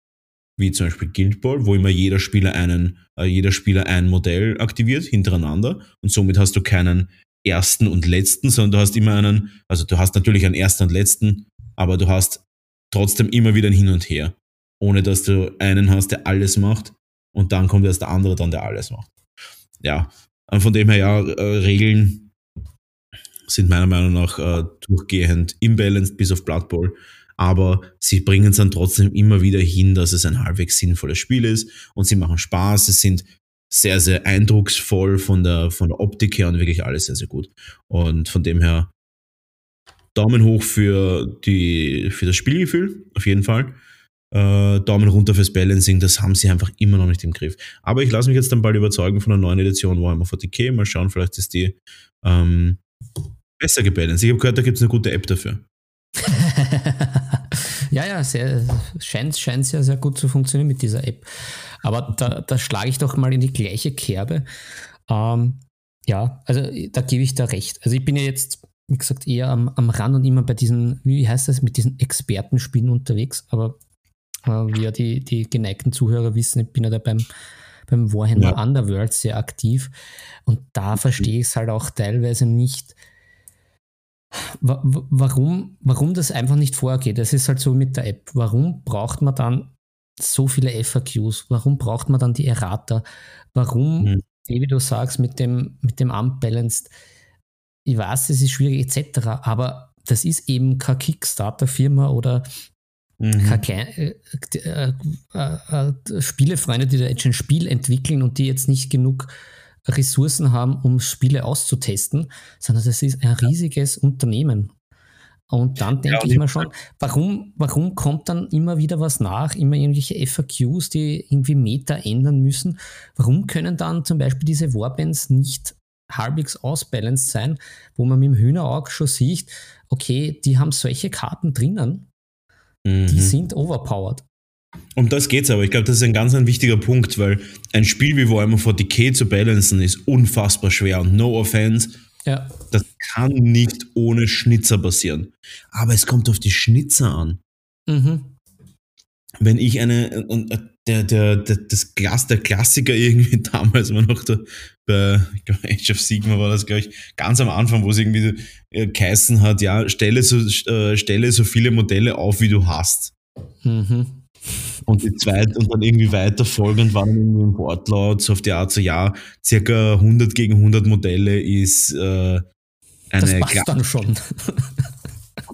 wie zum Beispiel Guild Ball, wo immer jeder Spieler einen, äh, jeder Spieler ein Modell aktiviert hintereinander und somit hast du keinen ersten und letzten, sondern du hast immer einen, also du hast natürlich einen ersten und letzten, aber du hast trotzdem immer wieder ein Hin und Her ohne dass du einen hast, der alles macht und dann kommt erst der andere dann, der alles macht. Ja, von dem her ja, äh, Regeln sind meiner Meinung nach äh, durchgehend imbalanced bis auf Blood Bowl. Aber sie bringen es dann trotzdem immer wieder hin, dass es ein halbwegs sinnvolles Spiel ist und sie machen Spaß. Es sind sehr, sehr eindrucksvoll von der, von der Optik her und wirklich alles sehr, sehr gut. Und von dem her Daumen hoch für, die, für das Spielgefühl, auf jeden Fall. Äh, Daumen runter fürs Balancing, das haben sie einfach immer noch nicht im Griff. Aber ich lasse mich jetzt dann bald überzeugen von der neuen Edition Warhammer 40k. Mal schauen, vielleicht ist die ähm, besser gebalanced. Ich habe gehört, da gibt es eine gute App dafür. [LAUGHS] ja, ja, scheint, scheint sehr, sehr gut zu funktionieren mit dieser App. Aber da, da schlage ich doch mal in die gleiche Kerbe. Ähm, ja, also da gebe ich da recht. Also ich bin ja jetzt, wie gesagt, eher am, am Rand und immer bei diesen, wie heißt das, mit diesen Expertenspielen unterwegs. Aber wie ja die, die geneigten Zuhörer wissen, ich bin ja da beim, beim Warhammer ja. Underworld sehr aktiv. Und da mhm. verstehe ich es halt auch teilweise nicht, warum, warum das einfach nicht vorgeht. Das ist halt so mit der App. Warum braucht man dann so viele FAQs? Warum braucht man dann die Errata? Warum, mhm. wie du sagst, mit dem, mit dem Unbalanced, ich weiß, es ist schwierig etc., aber das ist eben keine Kickstarter-Firma oder mhm. äh, äh, äh, äh, Spielefreunde, die da jetzt ein Spiel entwickeln und die jetzt nicht genug Ressourcen haben, um Spiele auszutesten, sondern das ist ein riesiges Unternehmen. Und dann denke ja, ich mir schon, warum, warum kommt dann immer wieder was nach, immer irgendwelche FAQs, die irgendwie Meta ändern müssen? Warum können dann zum Beispiel diese Warbands nicht halbwegs ausbalanced sein, wo man mit dem Hühnerauge schon sieht, okay, die haben solche Karten drinnen, mhm. die sind overpowered. Um das geht's aber. Ich glaube, das ist ein ganz ein wichtiger Punkt, weil ein Spiel wie Warhammer 40k zu balancen ist unfassbar schwer und no offense. Ja. Das kann nicht ohne Schnitzer passieren. Aber es kommt auf die Schnitzer an. Mhm. Wenn ich eine, äh, der, der, der, das Glas, der Klassiker irgendwie [LAUGHS] damals war noch der, bei Age of Sigma war das, glaube ich, ganz am Anfang, wo es irgendwie äh, geheißen hat, ja, stelle so, äh, stelle so viele Modelle auf, wie du hast. Mhm. Und die zweite und dann irgendwie weiter folgend waren irgendwie im Wortlaut auf die Art so, ja, circa 100 gegen 100 Modelle ist äh, eine... Das passt dann schon.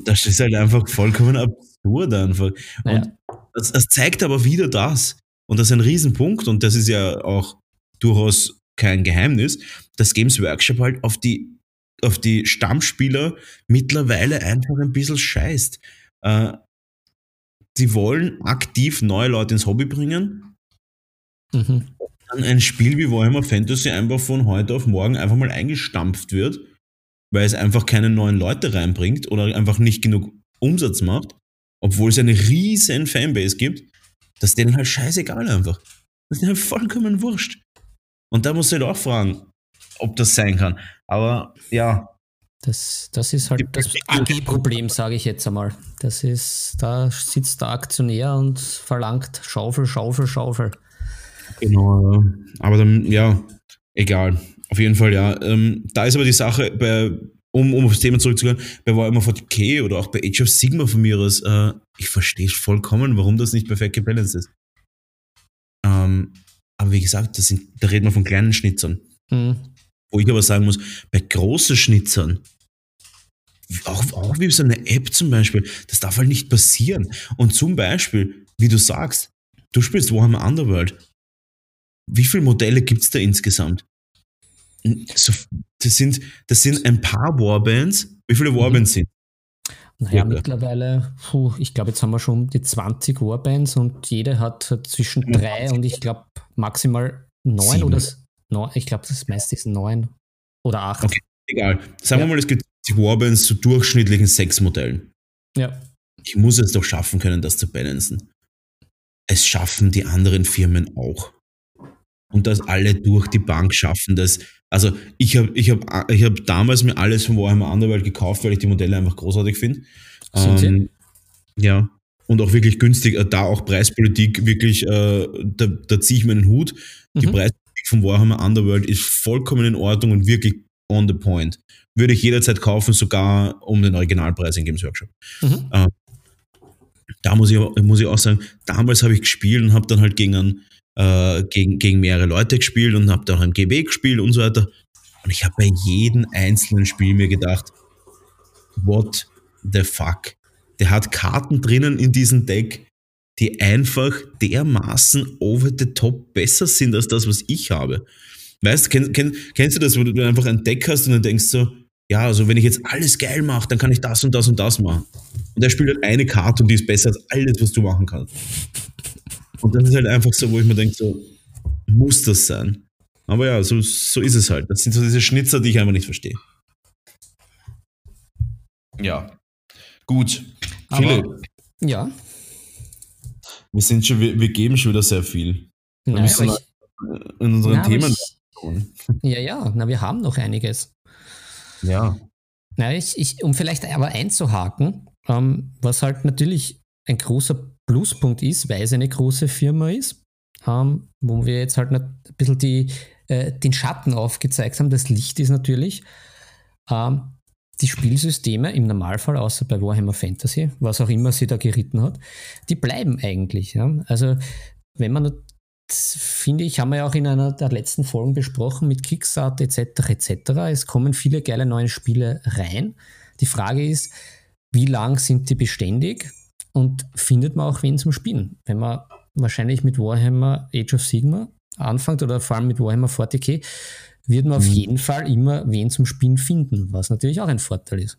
Das ist halt einfach vollkommen absurd einfach. Und das, das zeigt aber wieder das. Und das ist ein Riesenpunkt und das ist ja auch durchaus kein Geheimnis, dass Games Workshop halt auf die, auf die Stammspieler mittlerweile einfach ein bisschen scheißt. Äh, sie wollen aktiv neue Leute ins Hobby bringen. Mhm. Dann ein Spiel wie Warhammer Fantasy einfach von heute auf morgen einfach mal eingestampft wird, weil es einfach keine neuen Leute reinbringt oder einfach nicht genug Umsatz macht, obwohl es eine riesen Fanbase gibt, dass denen halt scheißegal einfach. Das ist halt vollkommen wurscht. Und da muss ich halt auch fragen, ob das sein kann. Aber ja, das, das ist halt das AG-Problem, sage ich jetzt einmal. Das ist, da sitzt der Aktionär und verlangt Schaufel, Schaufel, Schaufel. Genau, aber dann, ja, egal. Auf jeden Fall, ja. Ähm, da ist aber die Sache, bei, um, um aufs Thema zurückzukommen, bei Warhammer 40k oder auch bei Age of Sigma von mir aus, äh, ich verstehe vollkommen, warum das nicht perfekt gebalanced ist. Ähm, aber wie gesagt, das sind, da reden wir von kleinen Schnitzern. Mhm. Wo ich aber sagen muss, bei großen Schnitzern, auch, auch wie so eine App zum Beispiel, das darf halt nicht passieren. Und zum Beispiel, wie du sagst, du spielst Warhammer Underworld. Wie viele Modelle gibt es da insgesamt? So, das, sind, das sind ein paar Warbands. Wie viele Warbands mhm. sind? Naja, ja. mittlerweile, puh, ich glaube, jetzt haben wir schon die 20 Warbands und jede hat zwischen drei und ich glaube maximal neun oder neun, ich glaube, das meiste ist neun oder acht. Okay, egal. Sagen ja. wir mal, es gibt Warbands zu durchschnittlichen sechs Modellen. Ja. Ich muss es doch schaffen können, das zu balancen. Es schaffen die anderen Firmen auch. Und dass alle durch die Bank schaffen das. Also ich habe ich hab, ich hab damals mir alles von Warhammer Underworld gekauft, weil ich die Modelle einfach großartig finde. Ähm, ja. Und auch wirklich günstig, äh, da auch Preispolitik wirklich, äh, da, da ziehe ich meinen Hut. Die mhm. Preispolitik von Warhammer Underworld ist vollkommen in Ordnung und wirklich on the point. Würde ich jederzeit kaufen, sogar um den Originalpreis in Games Workshop. Mhm. Ähm, da muss ich, muss ich auch sagen, damals habe ich gespielt und habe dann halt gegen, äh, gegen, gegen mehrere Leute gespielt und habe dann auch ein GB gespielt und so weiter. Und ich habe bei jedem einzelnen Spiel mir gedacht, what the fuck? Der hat Karten drinnen in diesem Deck, die einfach dermaßen over the top besser sind als das, was ich habe. Weißt, kenn, kenn, kennst du das, wo du einfach ein Deck hast und dann denkst so, ja, also wenn ich jetzt alles geil mache, dann kann ich das und das und das machen. Und er spielt halt eine Karte und die ist besser als alles, was du machen kannst. Und das ist halt einfach so, wo ich mir denke, so, muss das sein? Aber ja, so, so ist es halt. Das sind so diese Schnitzer, die ich einfach nicht verstehe. Ja. Gut. Philipp. Ja. Wir sind schon, wir, wir geben schon wieder sehr viel. Wir Nein, müssen ich, in unseren aber Themen. ich- ja, ja, na, wir haben noch einiges. Ja. Na, ich, ich, um vielleicht aber einzuhaken, ähm, was halt natürlich ein großer Pluspunkt ist, weil es eine große Firma ist, ähm, wo wir jetzt halt ein bisschen die, äh, den Schatten aufgezeigt haben. Das Licht ist natürlich ähm, die Spielsysteme im Normalfall, außer bei Warhammer Fantasy, was auch immer sie da geritten hat, die bleiben eigentlich. Ja? Also wenn man finde ich, haben wir ja auch in einer der letzten Folgen besprochen mit Kickstarter etc. etc. Es kommen viele geile neue Spiele rein. Die Frage ist, wie lang sind die beständig und findet man auch wen zum Spielen? Wenn man wahrscheinlich mit Warhammer Age of Sigma anfängt oder vor allem mit Warhammer 40k, wird man auf Mhm. jeden Fall immer wen zum Spielen finden, was natürlich auch ein Vorteil ist.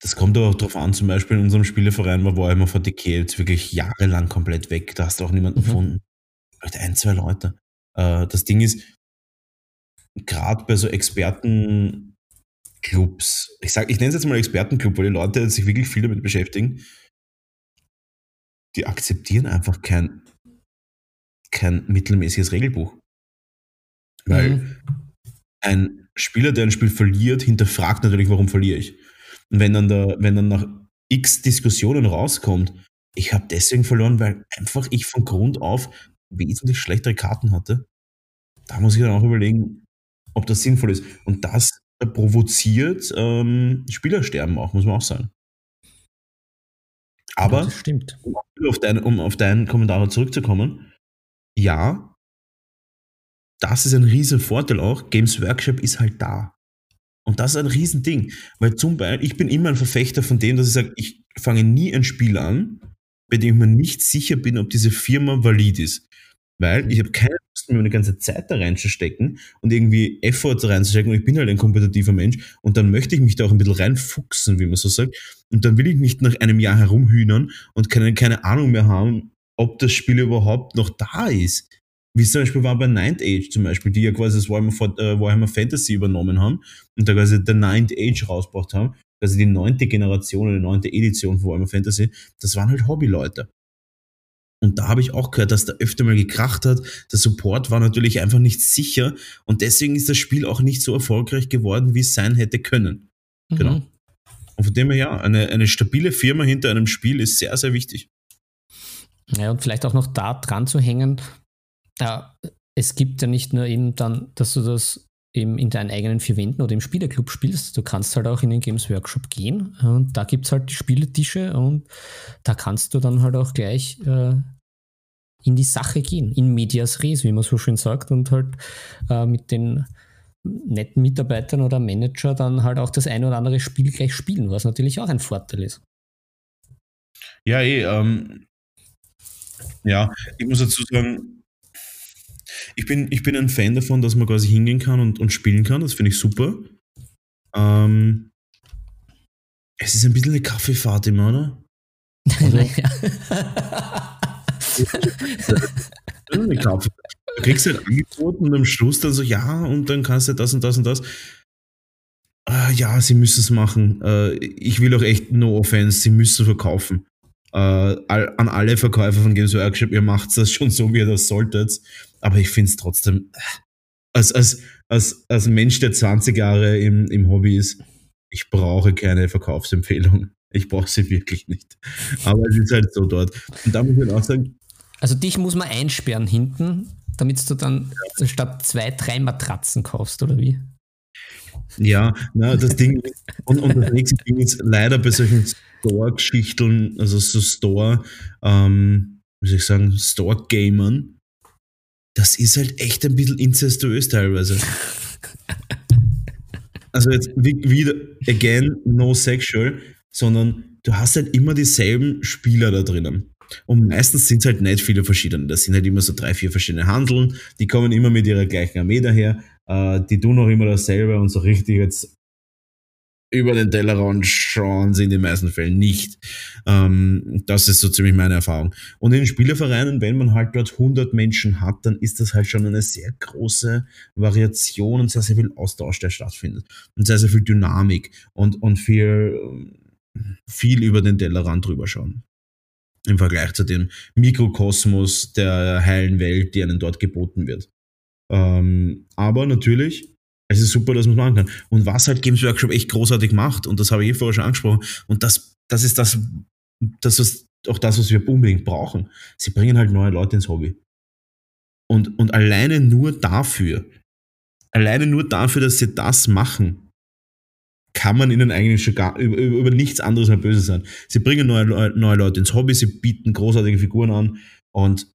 Das kommt aber auch drauf an, zum Beispiel in unserem Spieleverein war Warhammer 40k jetzt wirklich jahrelang komplett weg. Da hast du auch niemanden Mhm. gefunden. Vielleicht ein, zwei Leute. Äh, das Ding ist, gerade bei so Expertenclubs, ich sag, ich nenne es jetzt mal Expertenclub, weil die Leute sich wirklich viel damit beschäftigen, die akzeptieren einfach kein, kein mittelmäßiges Regelbuch. Weil Mhm. ein Spieler, der ein Spiel verliert, hinterfragt natürlich, warum verliere ich. Und wenn dann, der, wenn dann nach x Diskussionen rauskommt, ich habe deswegen verloren, weil einfach ich von Grund auf wesentlich schlechtere Karten hatte, da muss ich dann auch überlegen, ob das sinnvoll ist. Und das provoziert ähm, Spielersterben auch, muss man auch sagen. Ja, Aber das stimmt. um auf, dein, um auf deinen Kommentar zurückzukommen, ja, das ist ein riesen Vorteil auch. Games Workshop ist halt da. Und das ist ein Riesending. Weil zum Beispiel, ich bin immer ein Verfechter von dem, dass ich sage, ich fange nie ein Spiel an, bei dem ich mir nicht sicher bin, ob diese Firma valid ist. Weil ich habe keine Lust, mir eine ganze Zeit da reinzustecken und irgendwie Effort reinzustecken. Und ich bin halt ein kompetitiver Mensch. Und dann möchte ich mich da auch ein bisschen reinfuchsen, wie man so sagt. Und dann will ich nicht nach einem Jahr herumhühnern und keine, keine Ahnung mehr haben, ob das Spiel überhaupt noch da ist. Wie es zum Beispiel war bei Ninth Age zum Beispiel, die ja quasi das Warhammer, äh, Warhammer Fantasy übernommen haben und da quasi der Ninth Age rausgebracht haben. Also die neunte Generation oder die neunte Edition von Warhammer Fantasy, das waren halt Hobbyleute. Und da habe ich auch gehört, dass da öfter mal gekracht hat. Der Support war natürlich einfach nicht sicher und deswegen ist das Spiel auch nicht so erfolgreich geworden, wie es sein hätte können. Genau. Mhm. Und von dem her ja, eine, eine stabile Firma hinter einem Spiel ist sehr, sehr wichtig. Ja, und vielleicht auch noch da dran zu hängen, äh, es gibt ja nicht nur eben dann, dass du das eben in deinen eigenen vier Wänden oder im Spielerclub spielst, du kannst halt auch in den Games Workshop gehen und da gibt es halt die Spieletische und da kannst du dann halt auch gleich äh, in die Sache gehen, in medias res, wie man so schön sagt, und halt äh, mit den netten Mitarbeitern oder Manager dann halt auch das ein oder andere Spiel gleich spielen, was natürlich auch ein Vorteil ist. Ja, eh, ähm, ja, ich muss dazu sagen, ich bin, ich bin ein Fan davon, dass man quasi hingehen kann und, und spielen kann. Das finde ich super. Ähm, es ist ein bisschen eine Kaffeefahrt immer, oder? [LAUGHS] Naja. [LAUGHS] Eine Kaffee. Du kriegst halt angeboten und am Schluss dann so, ja, und dann kannst du das und das und das. Ah, ja, sie müssen es machen. Äh, ich will auch echt, no offense, sie müssen verkaufen. Äh, an alle Verkäufer von Games Workshop, ihr macht das schon so, wie ihr das solltet. Aber ich finde es trotzdem, als, als, als, als Mensch, der 20 Jahre im, im Hobby ist, ich brauche keine Verkaufsempfehlung. Ich brauche sie wirklich nicht. Aber es ist halt so dort. Und da muss ich auch sagen, Also dich muss man einsperren hinten, damit du dann statt zwei, drei Matratzen kaufst, oder wie? Ja, na, das Ding und, und das nächste Ding ist leider bei solchen Store-Geschichten, also so Store, ähm, wie soll ich sagen, Store-Gamern, das ist halt echt ein bisschen incestuös teilweise. also jetzt wieder, again, no sexual, sondern du hast halt immer dieselben Spieler da drinnen. Und meistens sind es halt nicht viele verschiedene. Das sind halt immer so drei, vier verschiedene Handeln. Die kommen immer mit ihrer gleichen Armee daher. Äh, die tun auch immer dasselbe und so richtig jetzt über den Tellerrand schauen sie in den meisten Fällen nicht. Ähm, das ist so ziemlich meine Erfahrung. Und in den Spielervereinen, wenn man halt dort 100 Menschen hat, dann ist das halt schon eine sehr große Variation und sehr, sehr viel Austausch, der stattfindet. Und sehr, sehr viel Dynamik und, und viel, viel über den Tellerrand drüber schauen. Im Vergleich zu dem Mikrokosmos der heilen Welt, die einem dort geboten wird. Ähm, aber natürlich, es ist super, dass man es machen kann. Und was halt Games Workshop echt großartig macht, und das habe ich eh vorher schon angesprochen, und das, das ist das, das ist auch das, was wir unbedingt brauchen. Sie bringen halt neue Leute ins Hobby. Und, und alleine nur dafür, alleine nur dafür, dass sie das machen, kann man ihnen eigentlich schon gar, über, über nichts anderes mehr böse sein. Sie bringen neue, neue Leute ins Hobby, sie bieten großartige Figuren an und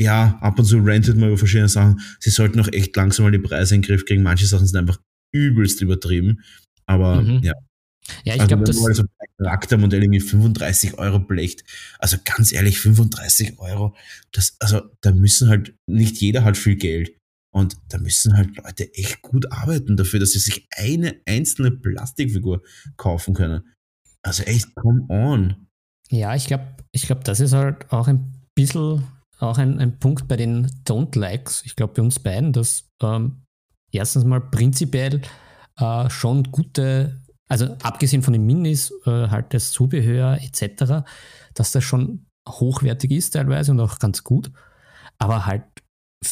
ja, ab und zu rentet man über verschiedene Sachen. Sie sollten auch echt langsam mal die Preise in den Griff kriegen. Manche Sachen sind einfach übelst übertrieben. Aber mhm. ja. Ja, ich also glaube, das. Mal so ein Charaktermodell irgendwie 35 Euro blecht. Also ganz ehrlich, 35 Euro, das, also da müssen halt, nicht jeder hat viel Geld. Und da müssen halt Leute echt gut arbeiten dafür, dass sie sich eine einzelne Plastikfigur kaufen können. Also echt, come on. Ja, ich glaube, ich glaube, das ist halt auch ein bisschen auch ein, ein Punkt bei den Don't-Likes, ich glaube bei uns beiden, dass ähm, erstens mal prinzipiell äh, schon gute, also abgesehen von den Minis, äh, halt das Zubehör etc., dass das schon hochwertig ist teilweise und auch ganz gut, aber halt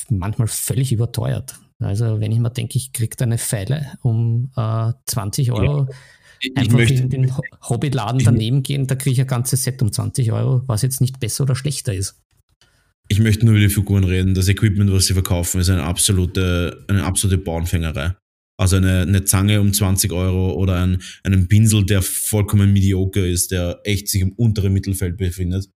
manchmal völlig überteuert. Also wenn ich mal denke, ich kriege da eine Pfeile um äh, 20 Euro, ja. Ich einfach möchte, in den Hobbyladen daneben gehen, da kriege ich ein ganzes Set um 20 Euro, was jetzt nicht besser oder schlechter ist. Ich möchte nur über die Figuren reden. Das Equipment, was sie verkaufen, ist eine absolute, eine absolute Bauernfängerei. Also eine, eine Zange um 20 Euro oder ein, einen Pinsel, der vollkommen mediocre ist, der echt sich im unteren Mittelfeld befindet,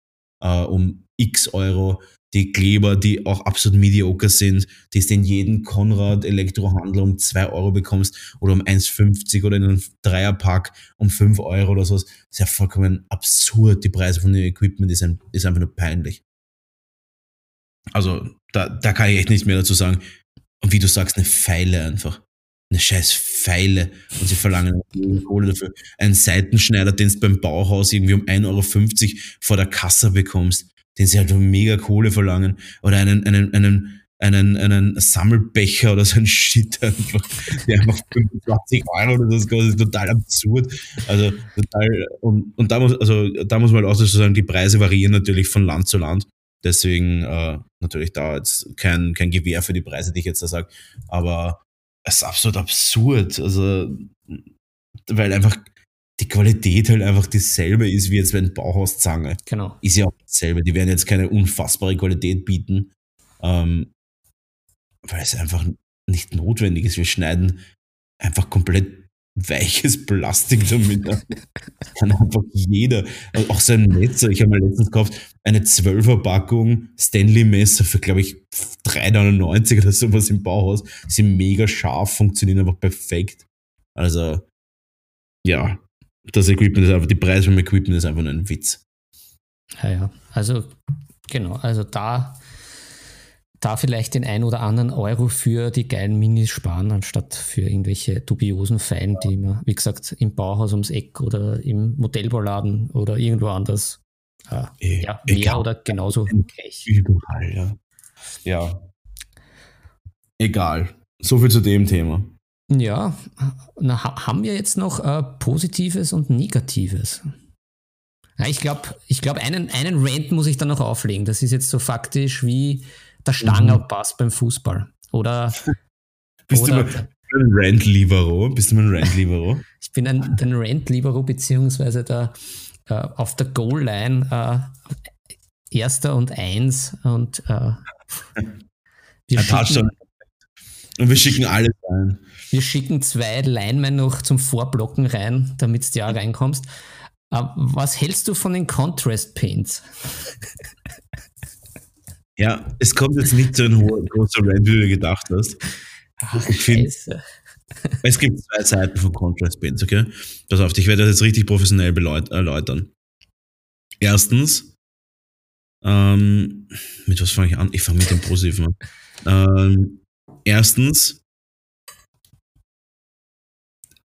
äh, um x Euro. Die Kleber, die auch absolut mediocre sind, die du in jedem Konrad Elektrohandel um 2 Euro bekommst oder um 1,50 oder in einem Dreierpack um 5 Euro oder sowas. Das ist ja vollkommen absurd. Die Preise von dem Equipment ist, ein, ist einfach nur peinlich. Also da, da kann ich echt nichts mehr dazu sagen. Und wie du sagst, eine Pfeile einfach. Eine scheiß Pfeile. Und sie verlangen Kohle dafür. Einen Seitenschneider, den du beim Bauhaus irgendwie um 1,50 Euro vor der Kasse bekommst, den sie halt um mega Kohle verlangen. Oder einen, einen, einen, einen, einen Sammelbecher oder so ein Shit einfach, der einfach 25 Euro oder das kostet, total absurd. Also total, und, und da muss, also da muss man halt auch so sagen, die Preise variieren natürlich von Land zu Land. Deswegen äh, natürlich da jetzt kein, kein Gewehr für die Preise, die ich jetzt da sage. Aber es ist absolut absurd. Also, weil einfach die Qualität halt einfach dieselbe ist wie jetzt bei Bauhauszange. Genau. Ist ja auch dasselbe. Die werden jetzt keine unfassbare Qualität bieten, ähm, weil es einfach nicht notwendig ist. Wir schneiden einfach komplett weiches Plastik damit. [LAUGHS] kann einfach jeder, auch so ein Messer. Ich habe mal letztens gekauft, eine 12er Packung Stanley Messer für, glaube ich, 3,99 oder sowas im Bauhaus. Sind mega scharf, funktionieren einfach perfekt. Also, ja, das Equipment ist einfach, die Preise vom Equipment ist einfach nur ein Witz. Ja, ja, also, genau, also da da vielleicht den ein oder anderen Euro für die geilen Minis sparen, anstatt für irgendwelche dubiosen Feien, die man, wie gesagt, im Bauhaus ums Eck oder im Modellbauladen oder irgendwo anders äh, e ja, mehr egal. oder genauso gleich. Überall, ja. Ja. Egal. So viel zu dem Thema. Ja, na, haben wir jetzt noch äh, Positives und Negatives? Ja, ich glaube, ich glaub, einen, einen Rant muss ich dann noch auflegen. Das ist jetzt so faktisch wie der Stangerpass mhm. beim Fußball. Oder. [LAUGHS] Bist oder, du ein Rant-Libero? Bist du ein Rant-Libero? ich bin ein, ein Rant-Libero, beziehungsweise der, äh, auf der Goal-Line äh, Erster und Eins und äh, [LAUGHS] wir schicken, und wir schicken alles rein. Wir schicken zwei Linemen noch zum Vorblocken rein, damit du ja reinkommst. Äh, was hältst du von den Contrast Paints? [LAUGHS] Ja, es kommt jetzt nicht so ein hoher, großer Rand, wie du gedacht hast. Ach, ich finde, [LAUGHS] Es gibt zwei Seiten von Contrast Paints, okay? Pass auf, ich werde das jetzt richtig professionell erläutern. Erstens, ähm, mit was fange ich an? Ich fange mit dem Positiven an. [LAUGHS] Ähm, erstens,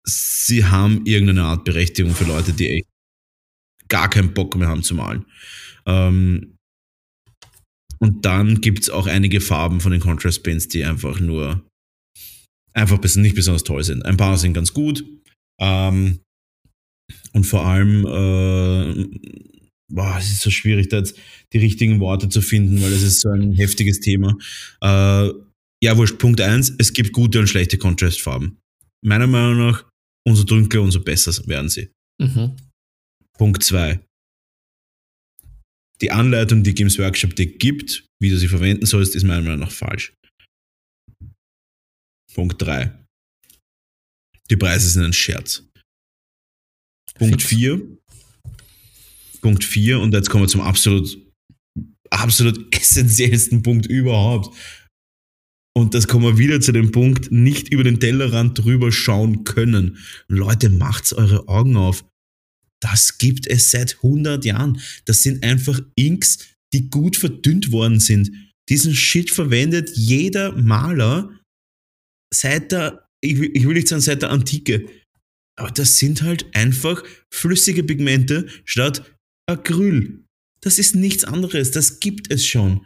sie haben irgendeine Art Berechtigung für Leute, die echt gar keinen Bock mehr haben zu malen. Ähm, und dann gibt es auch einige Farben von den Contrast Paints, die einfach nur einfach nicht besonders toll sind. Ein paar sind ganz gut. Ähm, und vor allem, äh, boah, es ist so schwierig, da jetzt die richtigen Worte zu finden, weil es ist so ein heftiges Thema. Äh, ja, wurscht, Punkt 1, es gibt gute und schlechte Contrastfarben. Meiner Meinung nach, umso dunkler, umso besser werden sie. Mhm. Punkt 2. Die Anleitung, die Games Workshop dir gibt, wie du sie verwenden sollst, ist meiner Meinung nach falsch. Punkt 3. Die Preise sind ein Scherz. Punkt 4. Punkt 4, und jetzt kommen wir zum absolut, absolut [LAUGHS] essentiellsten Punkt überhaupt. Und das kommen wir wieder zu dem Punkt, nicht über den Tellerrand drüber schauen können. Leute, macht's eure Augen auf. Das gibt es seit 100 Jahren. Das sind einfach Inks, die gut verdünnt worden sind. Diesen Shit verwendet jeder Maler seit der, ich will, ich will nicht sagen seit der Antike, aber das sind halt einfach flüssige Pigmente statt Acryl. Das ist nichts anderes, das gibt es schon.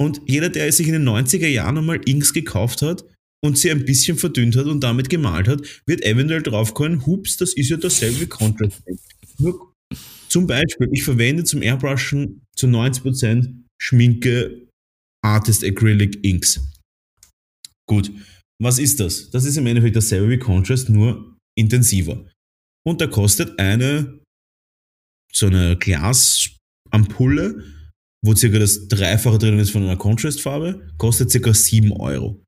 Und jeder, der sich in den 90er Jahren einmal Inks gekauft hat und sie ein bisschen verdünnt hat und damit gemalt hat, wird eventuell draufkommen, hups, das ist ja dasselbe Contrast. Nur zum Beispiel, ich verwende zum Airbrushen zu 90% Schminke Artist Acrylic Inks. Gut, was ist das? Das ist im Endeffekt dasselbe wie Contrast, nur intensiver. Und da kostet eine so eine Glasampulle, wo circa das Dreifache drin ist von einer Contrast-Farbe, kostet circa 7 Euro.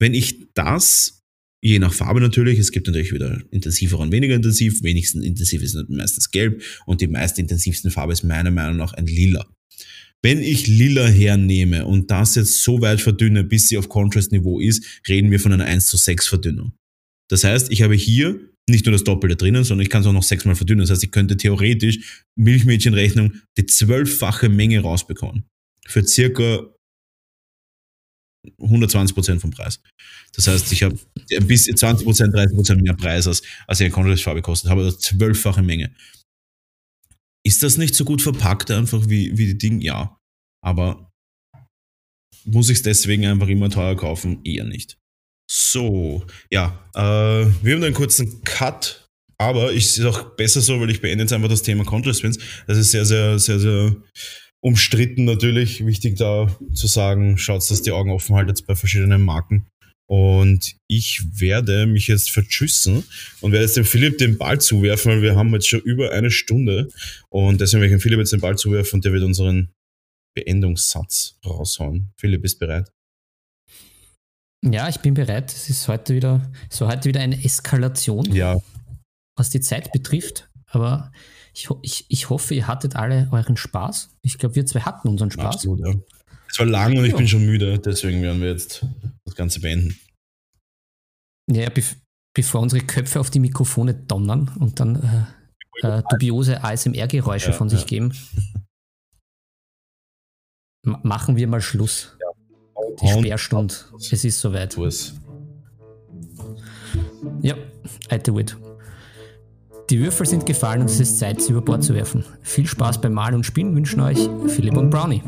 Wenn ich das, je nach Farbe natürlich, es gibt natürlich wieder intensiver und weniger intensiv, wenigstens intensiv ist meistens gelb und die meist intensivsten Farbe ist meiner Meinung nach ein lila. Wenn ich lila hernehme und das jetzt so weit verdünne, bis sie auf Contrast-Niveau ist, reden wir von einer 1 zu 6 Verdünnung. Das heißt, ich habe hier nicht nur das Doppelte drinnen, sondern ich kann es auch noch sechsmal verdünnen. Das heißt, ich könnte theoretisch Milchmädchenrechnung die zwölffache Menge rausbekommen. Für circa 120% vom Preis. Das heißt, ich habe bis 20%, 30% mehr Preis, als, als eine Contrast-Farbe kostet, habe also zwölffache Menge. Ist das nicht so gut verpackt einfach wie, wie die Dinge? Ja. Aber muss ich es deswegen einfach immer teuer kaufen? Eher nicht. So, ja, äh, wir haben einen kurzen Cut, aber ich es auch besser so, weil ich beende jetzt einfach das Thema Contrast Spins. Das ist sehr, sehr, sehr, sehr umstritten natürlich. Wichtig da zu sagen, schaut, dass die Augen offen haltet bei verschiedenen Marken. Und ich werde mich jetzt vertschüssen und werde jetzt dem Philipp den Ball zuwerfen, weil wir haben jetzt schon über eine Stunde. Und deswegen werde ich dem Philipp jetzt den Ball zuwerfen und der wird unseren Beendungssatz raushauen. Philipp, bist bereit? Ja, ich bin bereit. Es ist heute wieder, so heute wieder eine Eskalation, ja. was die Zeit betrifft. Aber ich, ich, ich hoffe, ihr hattet alle euren Spaß. Ich glaube, wir zwei hatten unseren Spaß. Absolut, ja. Es war lang und ich bin schon müde, deswegen werden wir jetzt das Ganze beenden. Ja, bev bevor unsere Köpfe auf die Mikrofone donnern und dann äh, äh, dubiose ASMR-Geräusche ja, von sich ja. geben, machen wir mal Schluss. Die Sperrstunde. Es ist soweit. Ja, I do it. Die Würfel sind gefallen und es ist Zeit, sie über Bord zu werfen. Viel Spaß beim Malen und Spielen wünschen euch Philipp und Brownie.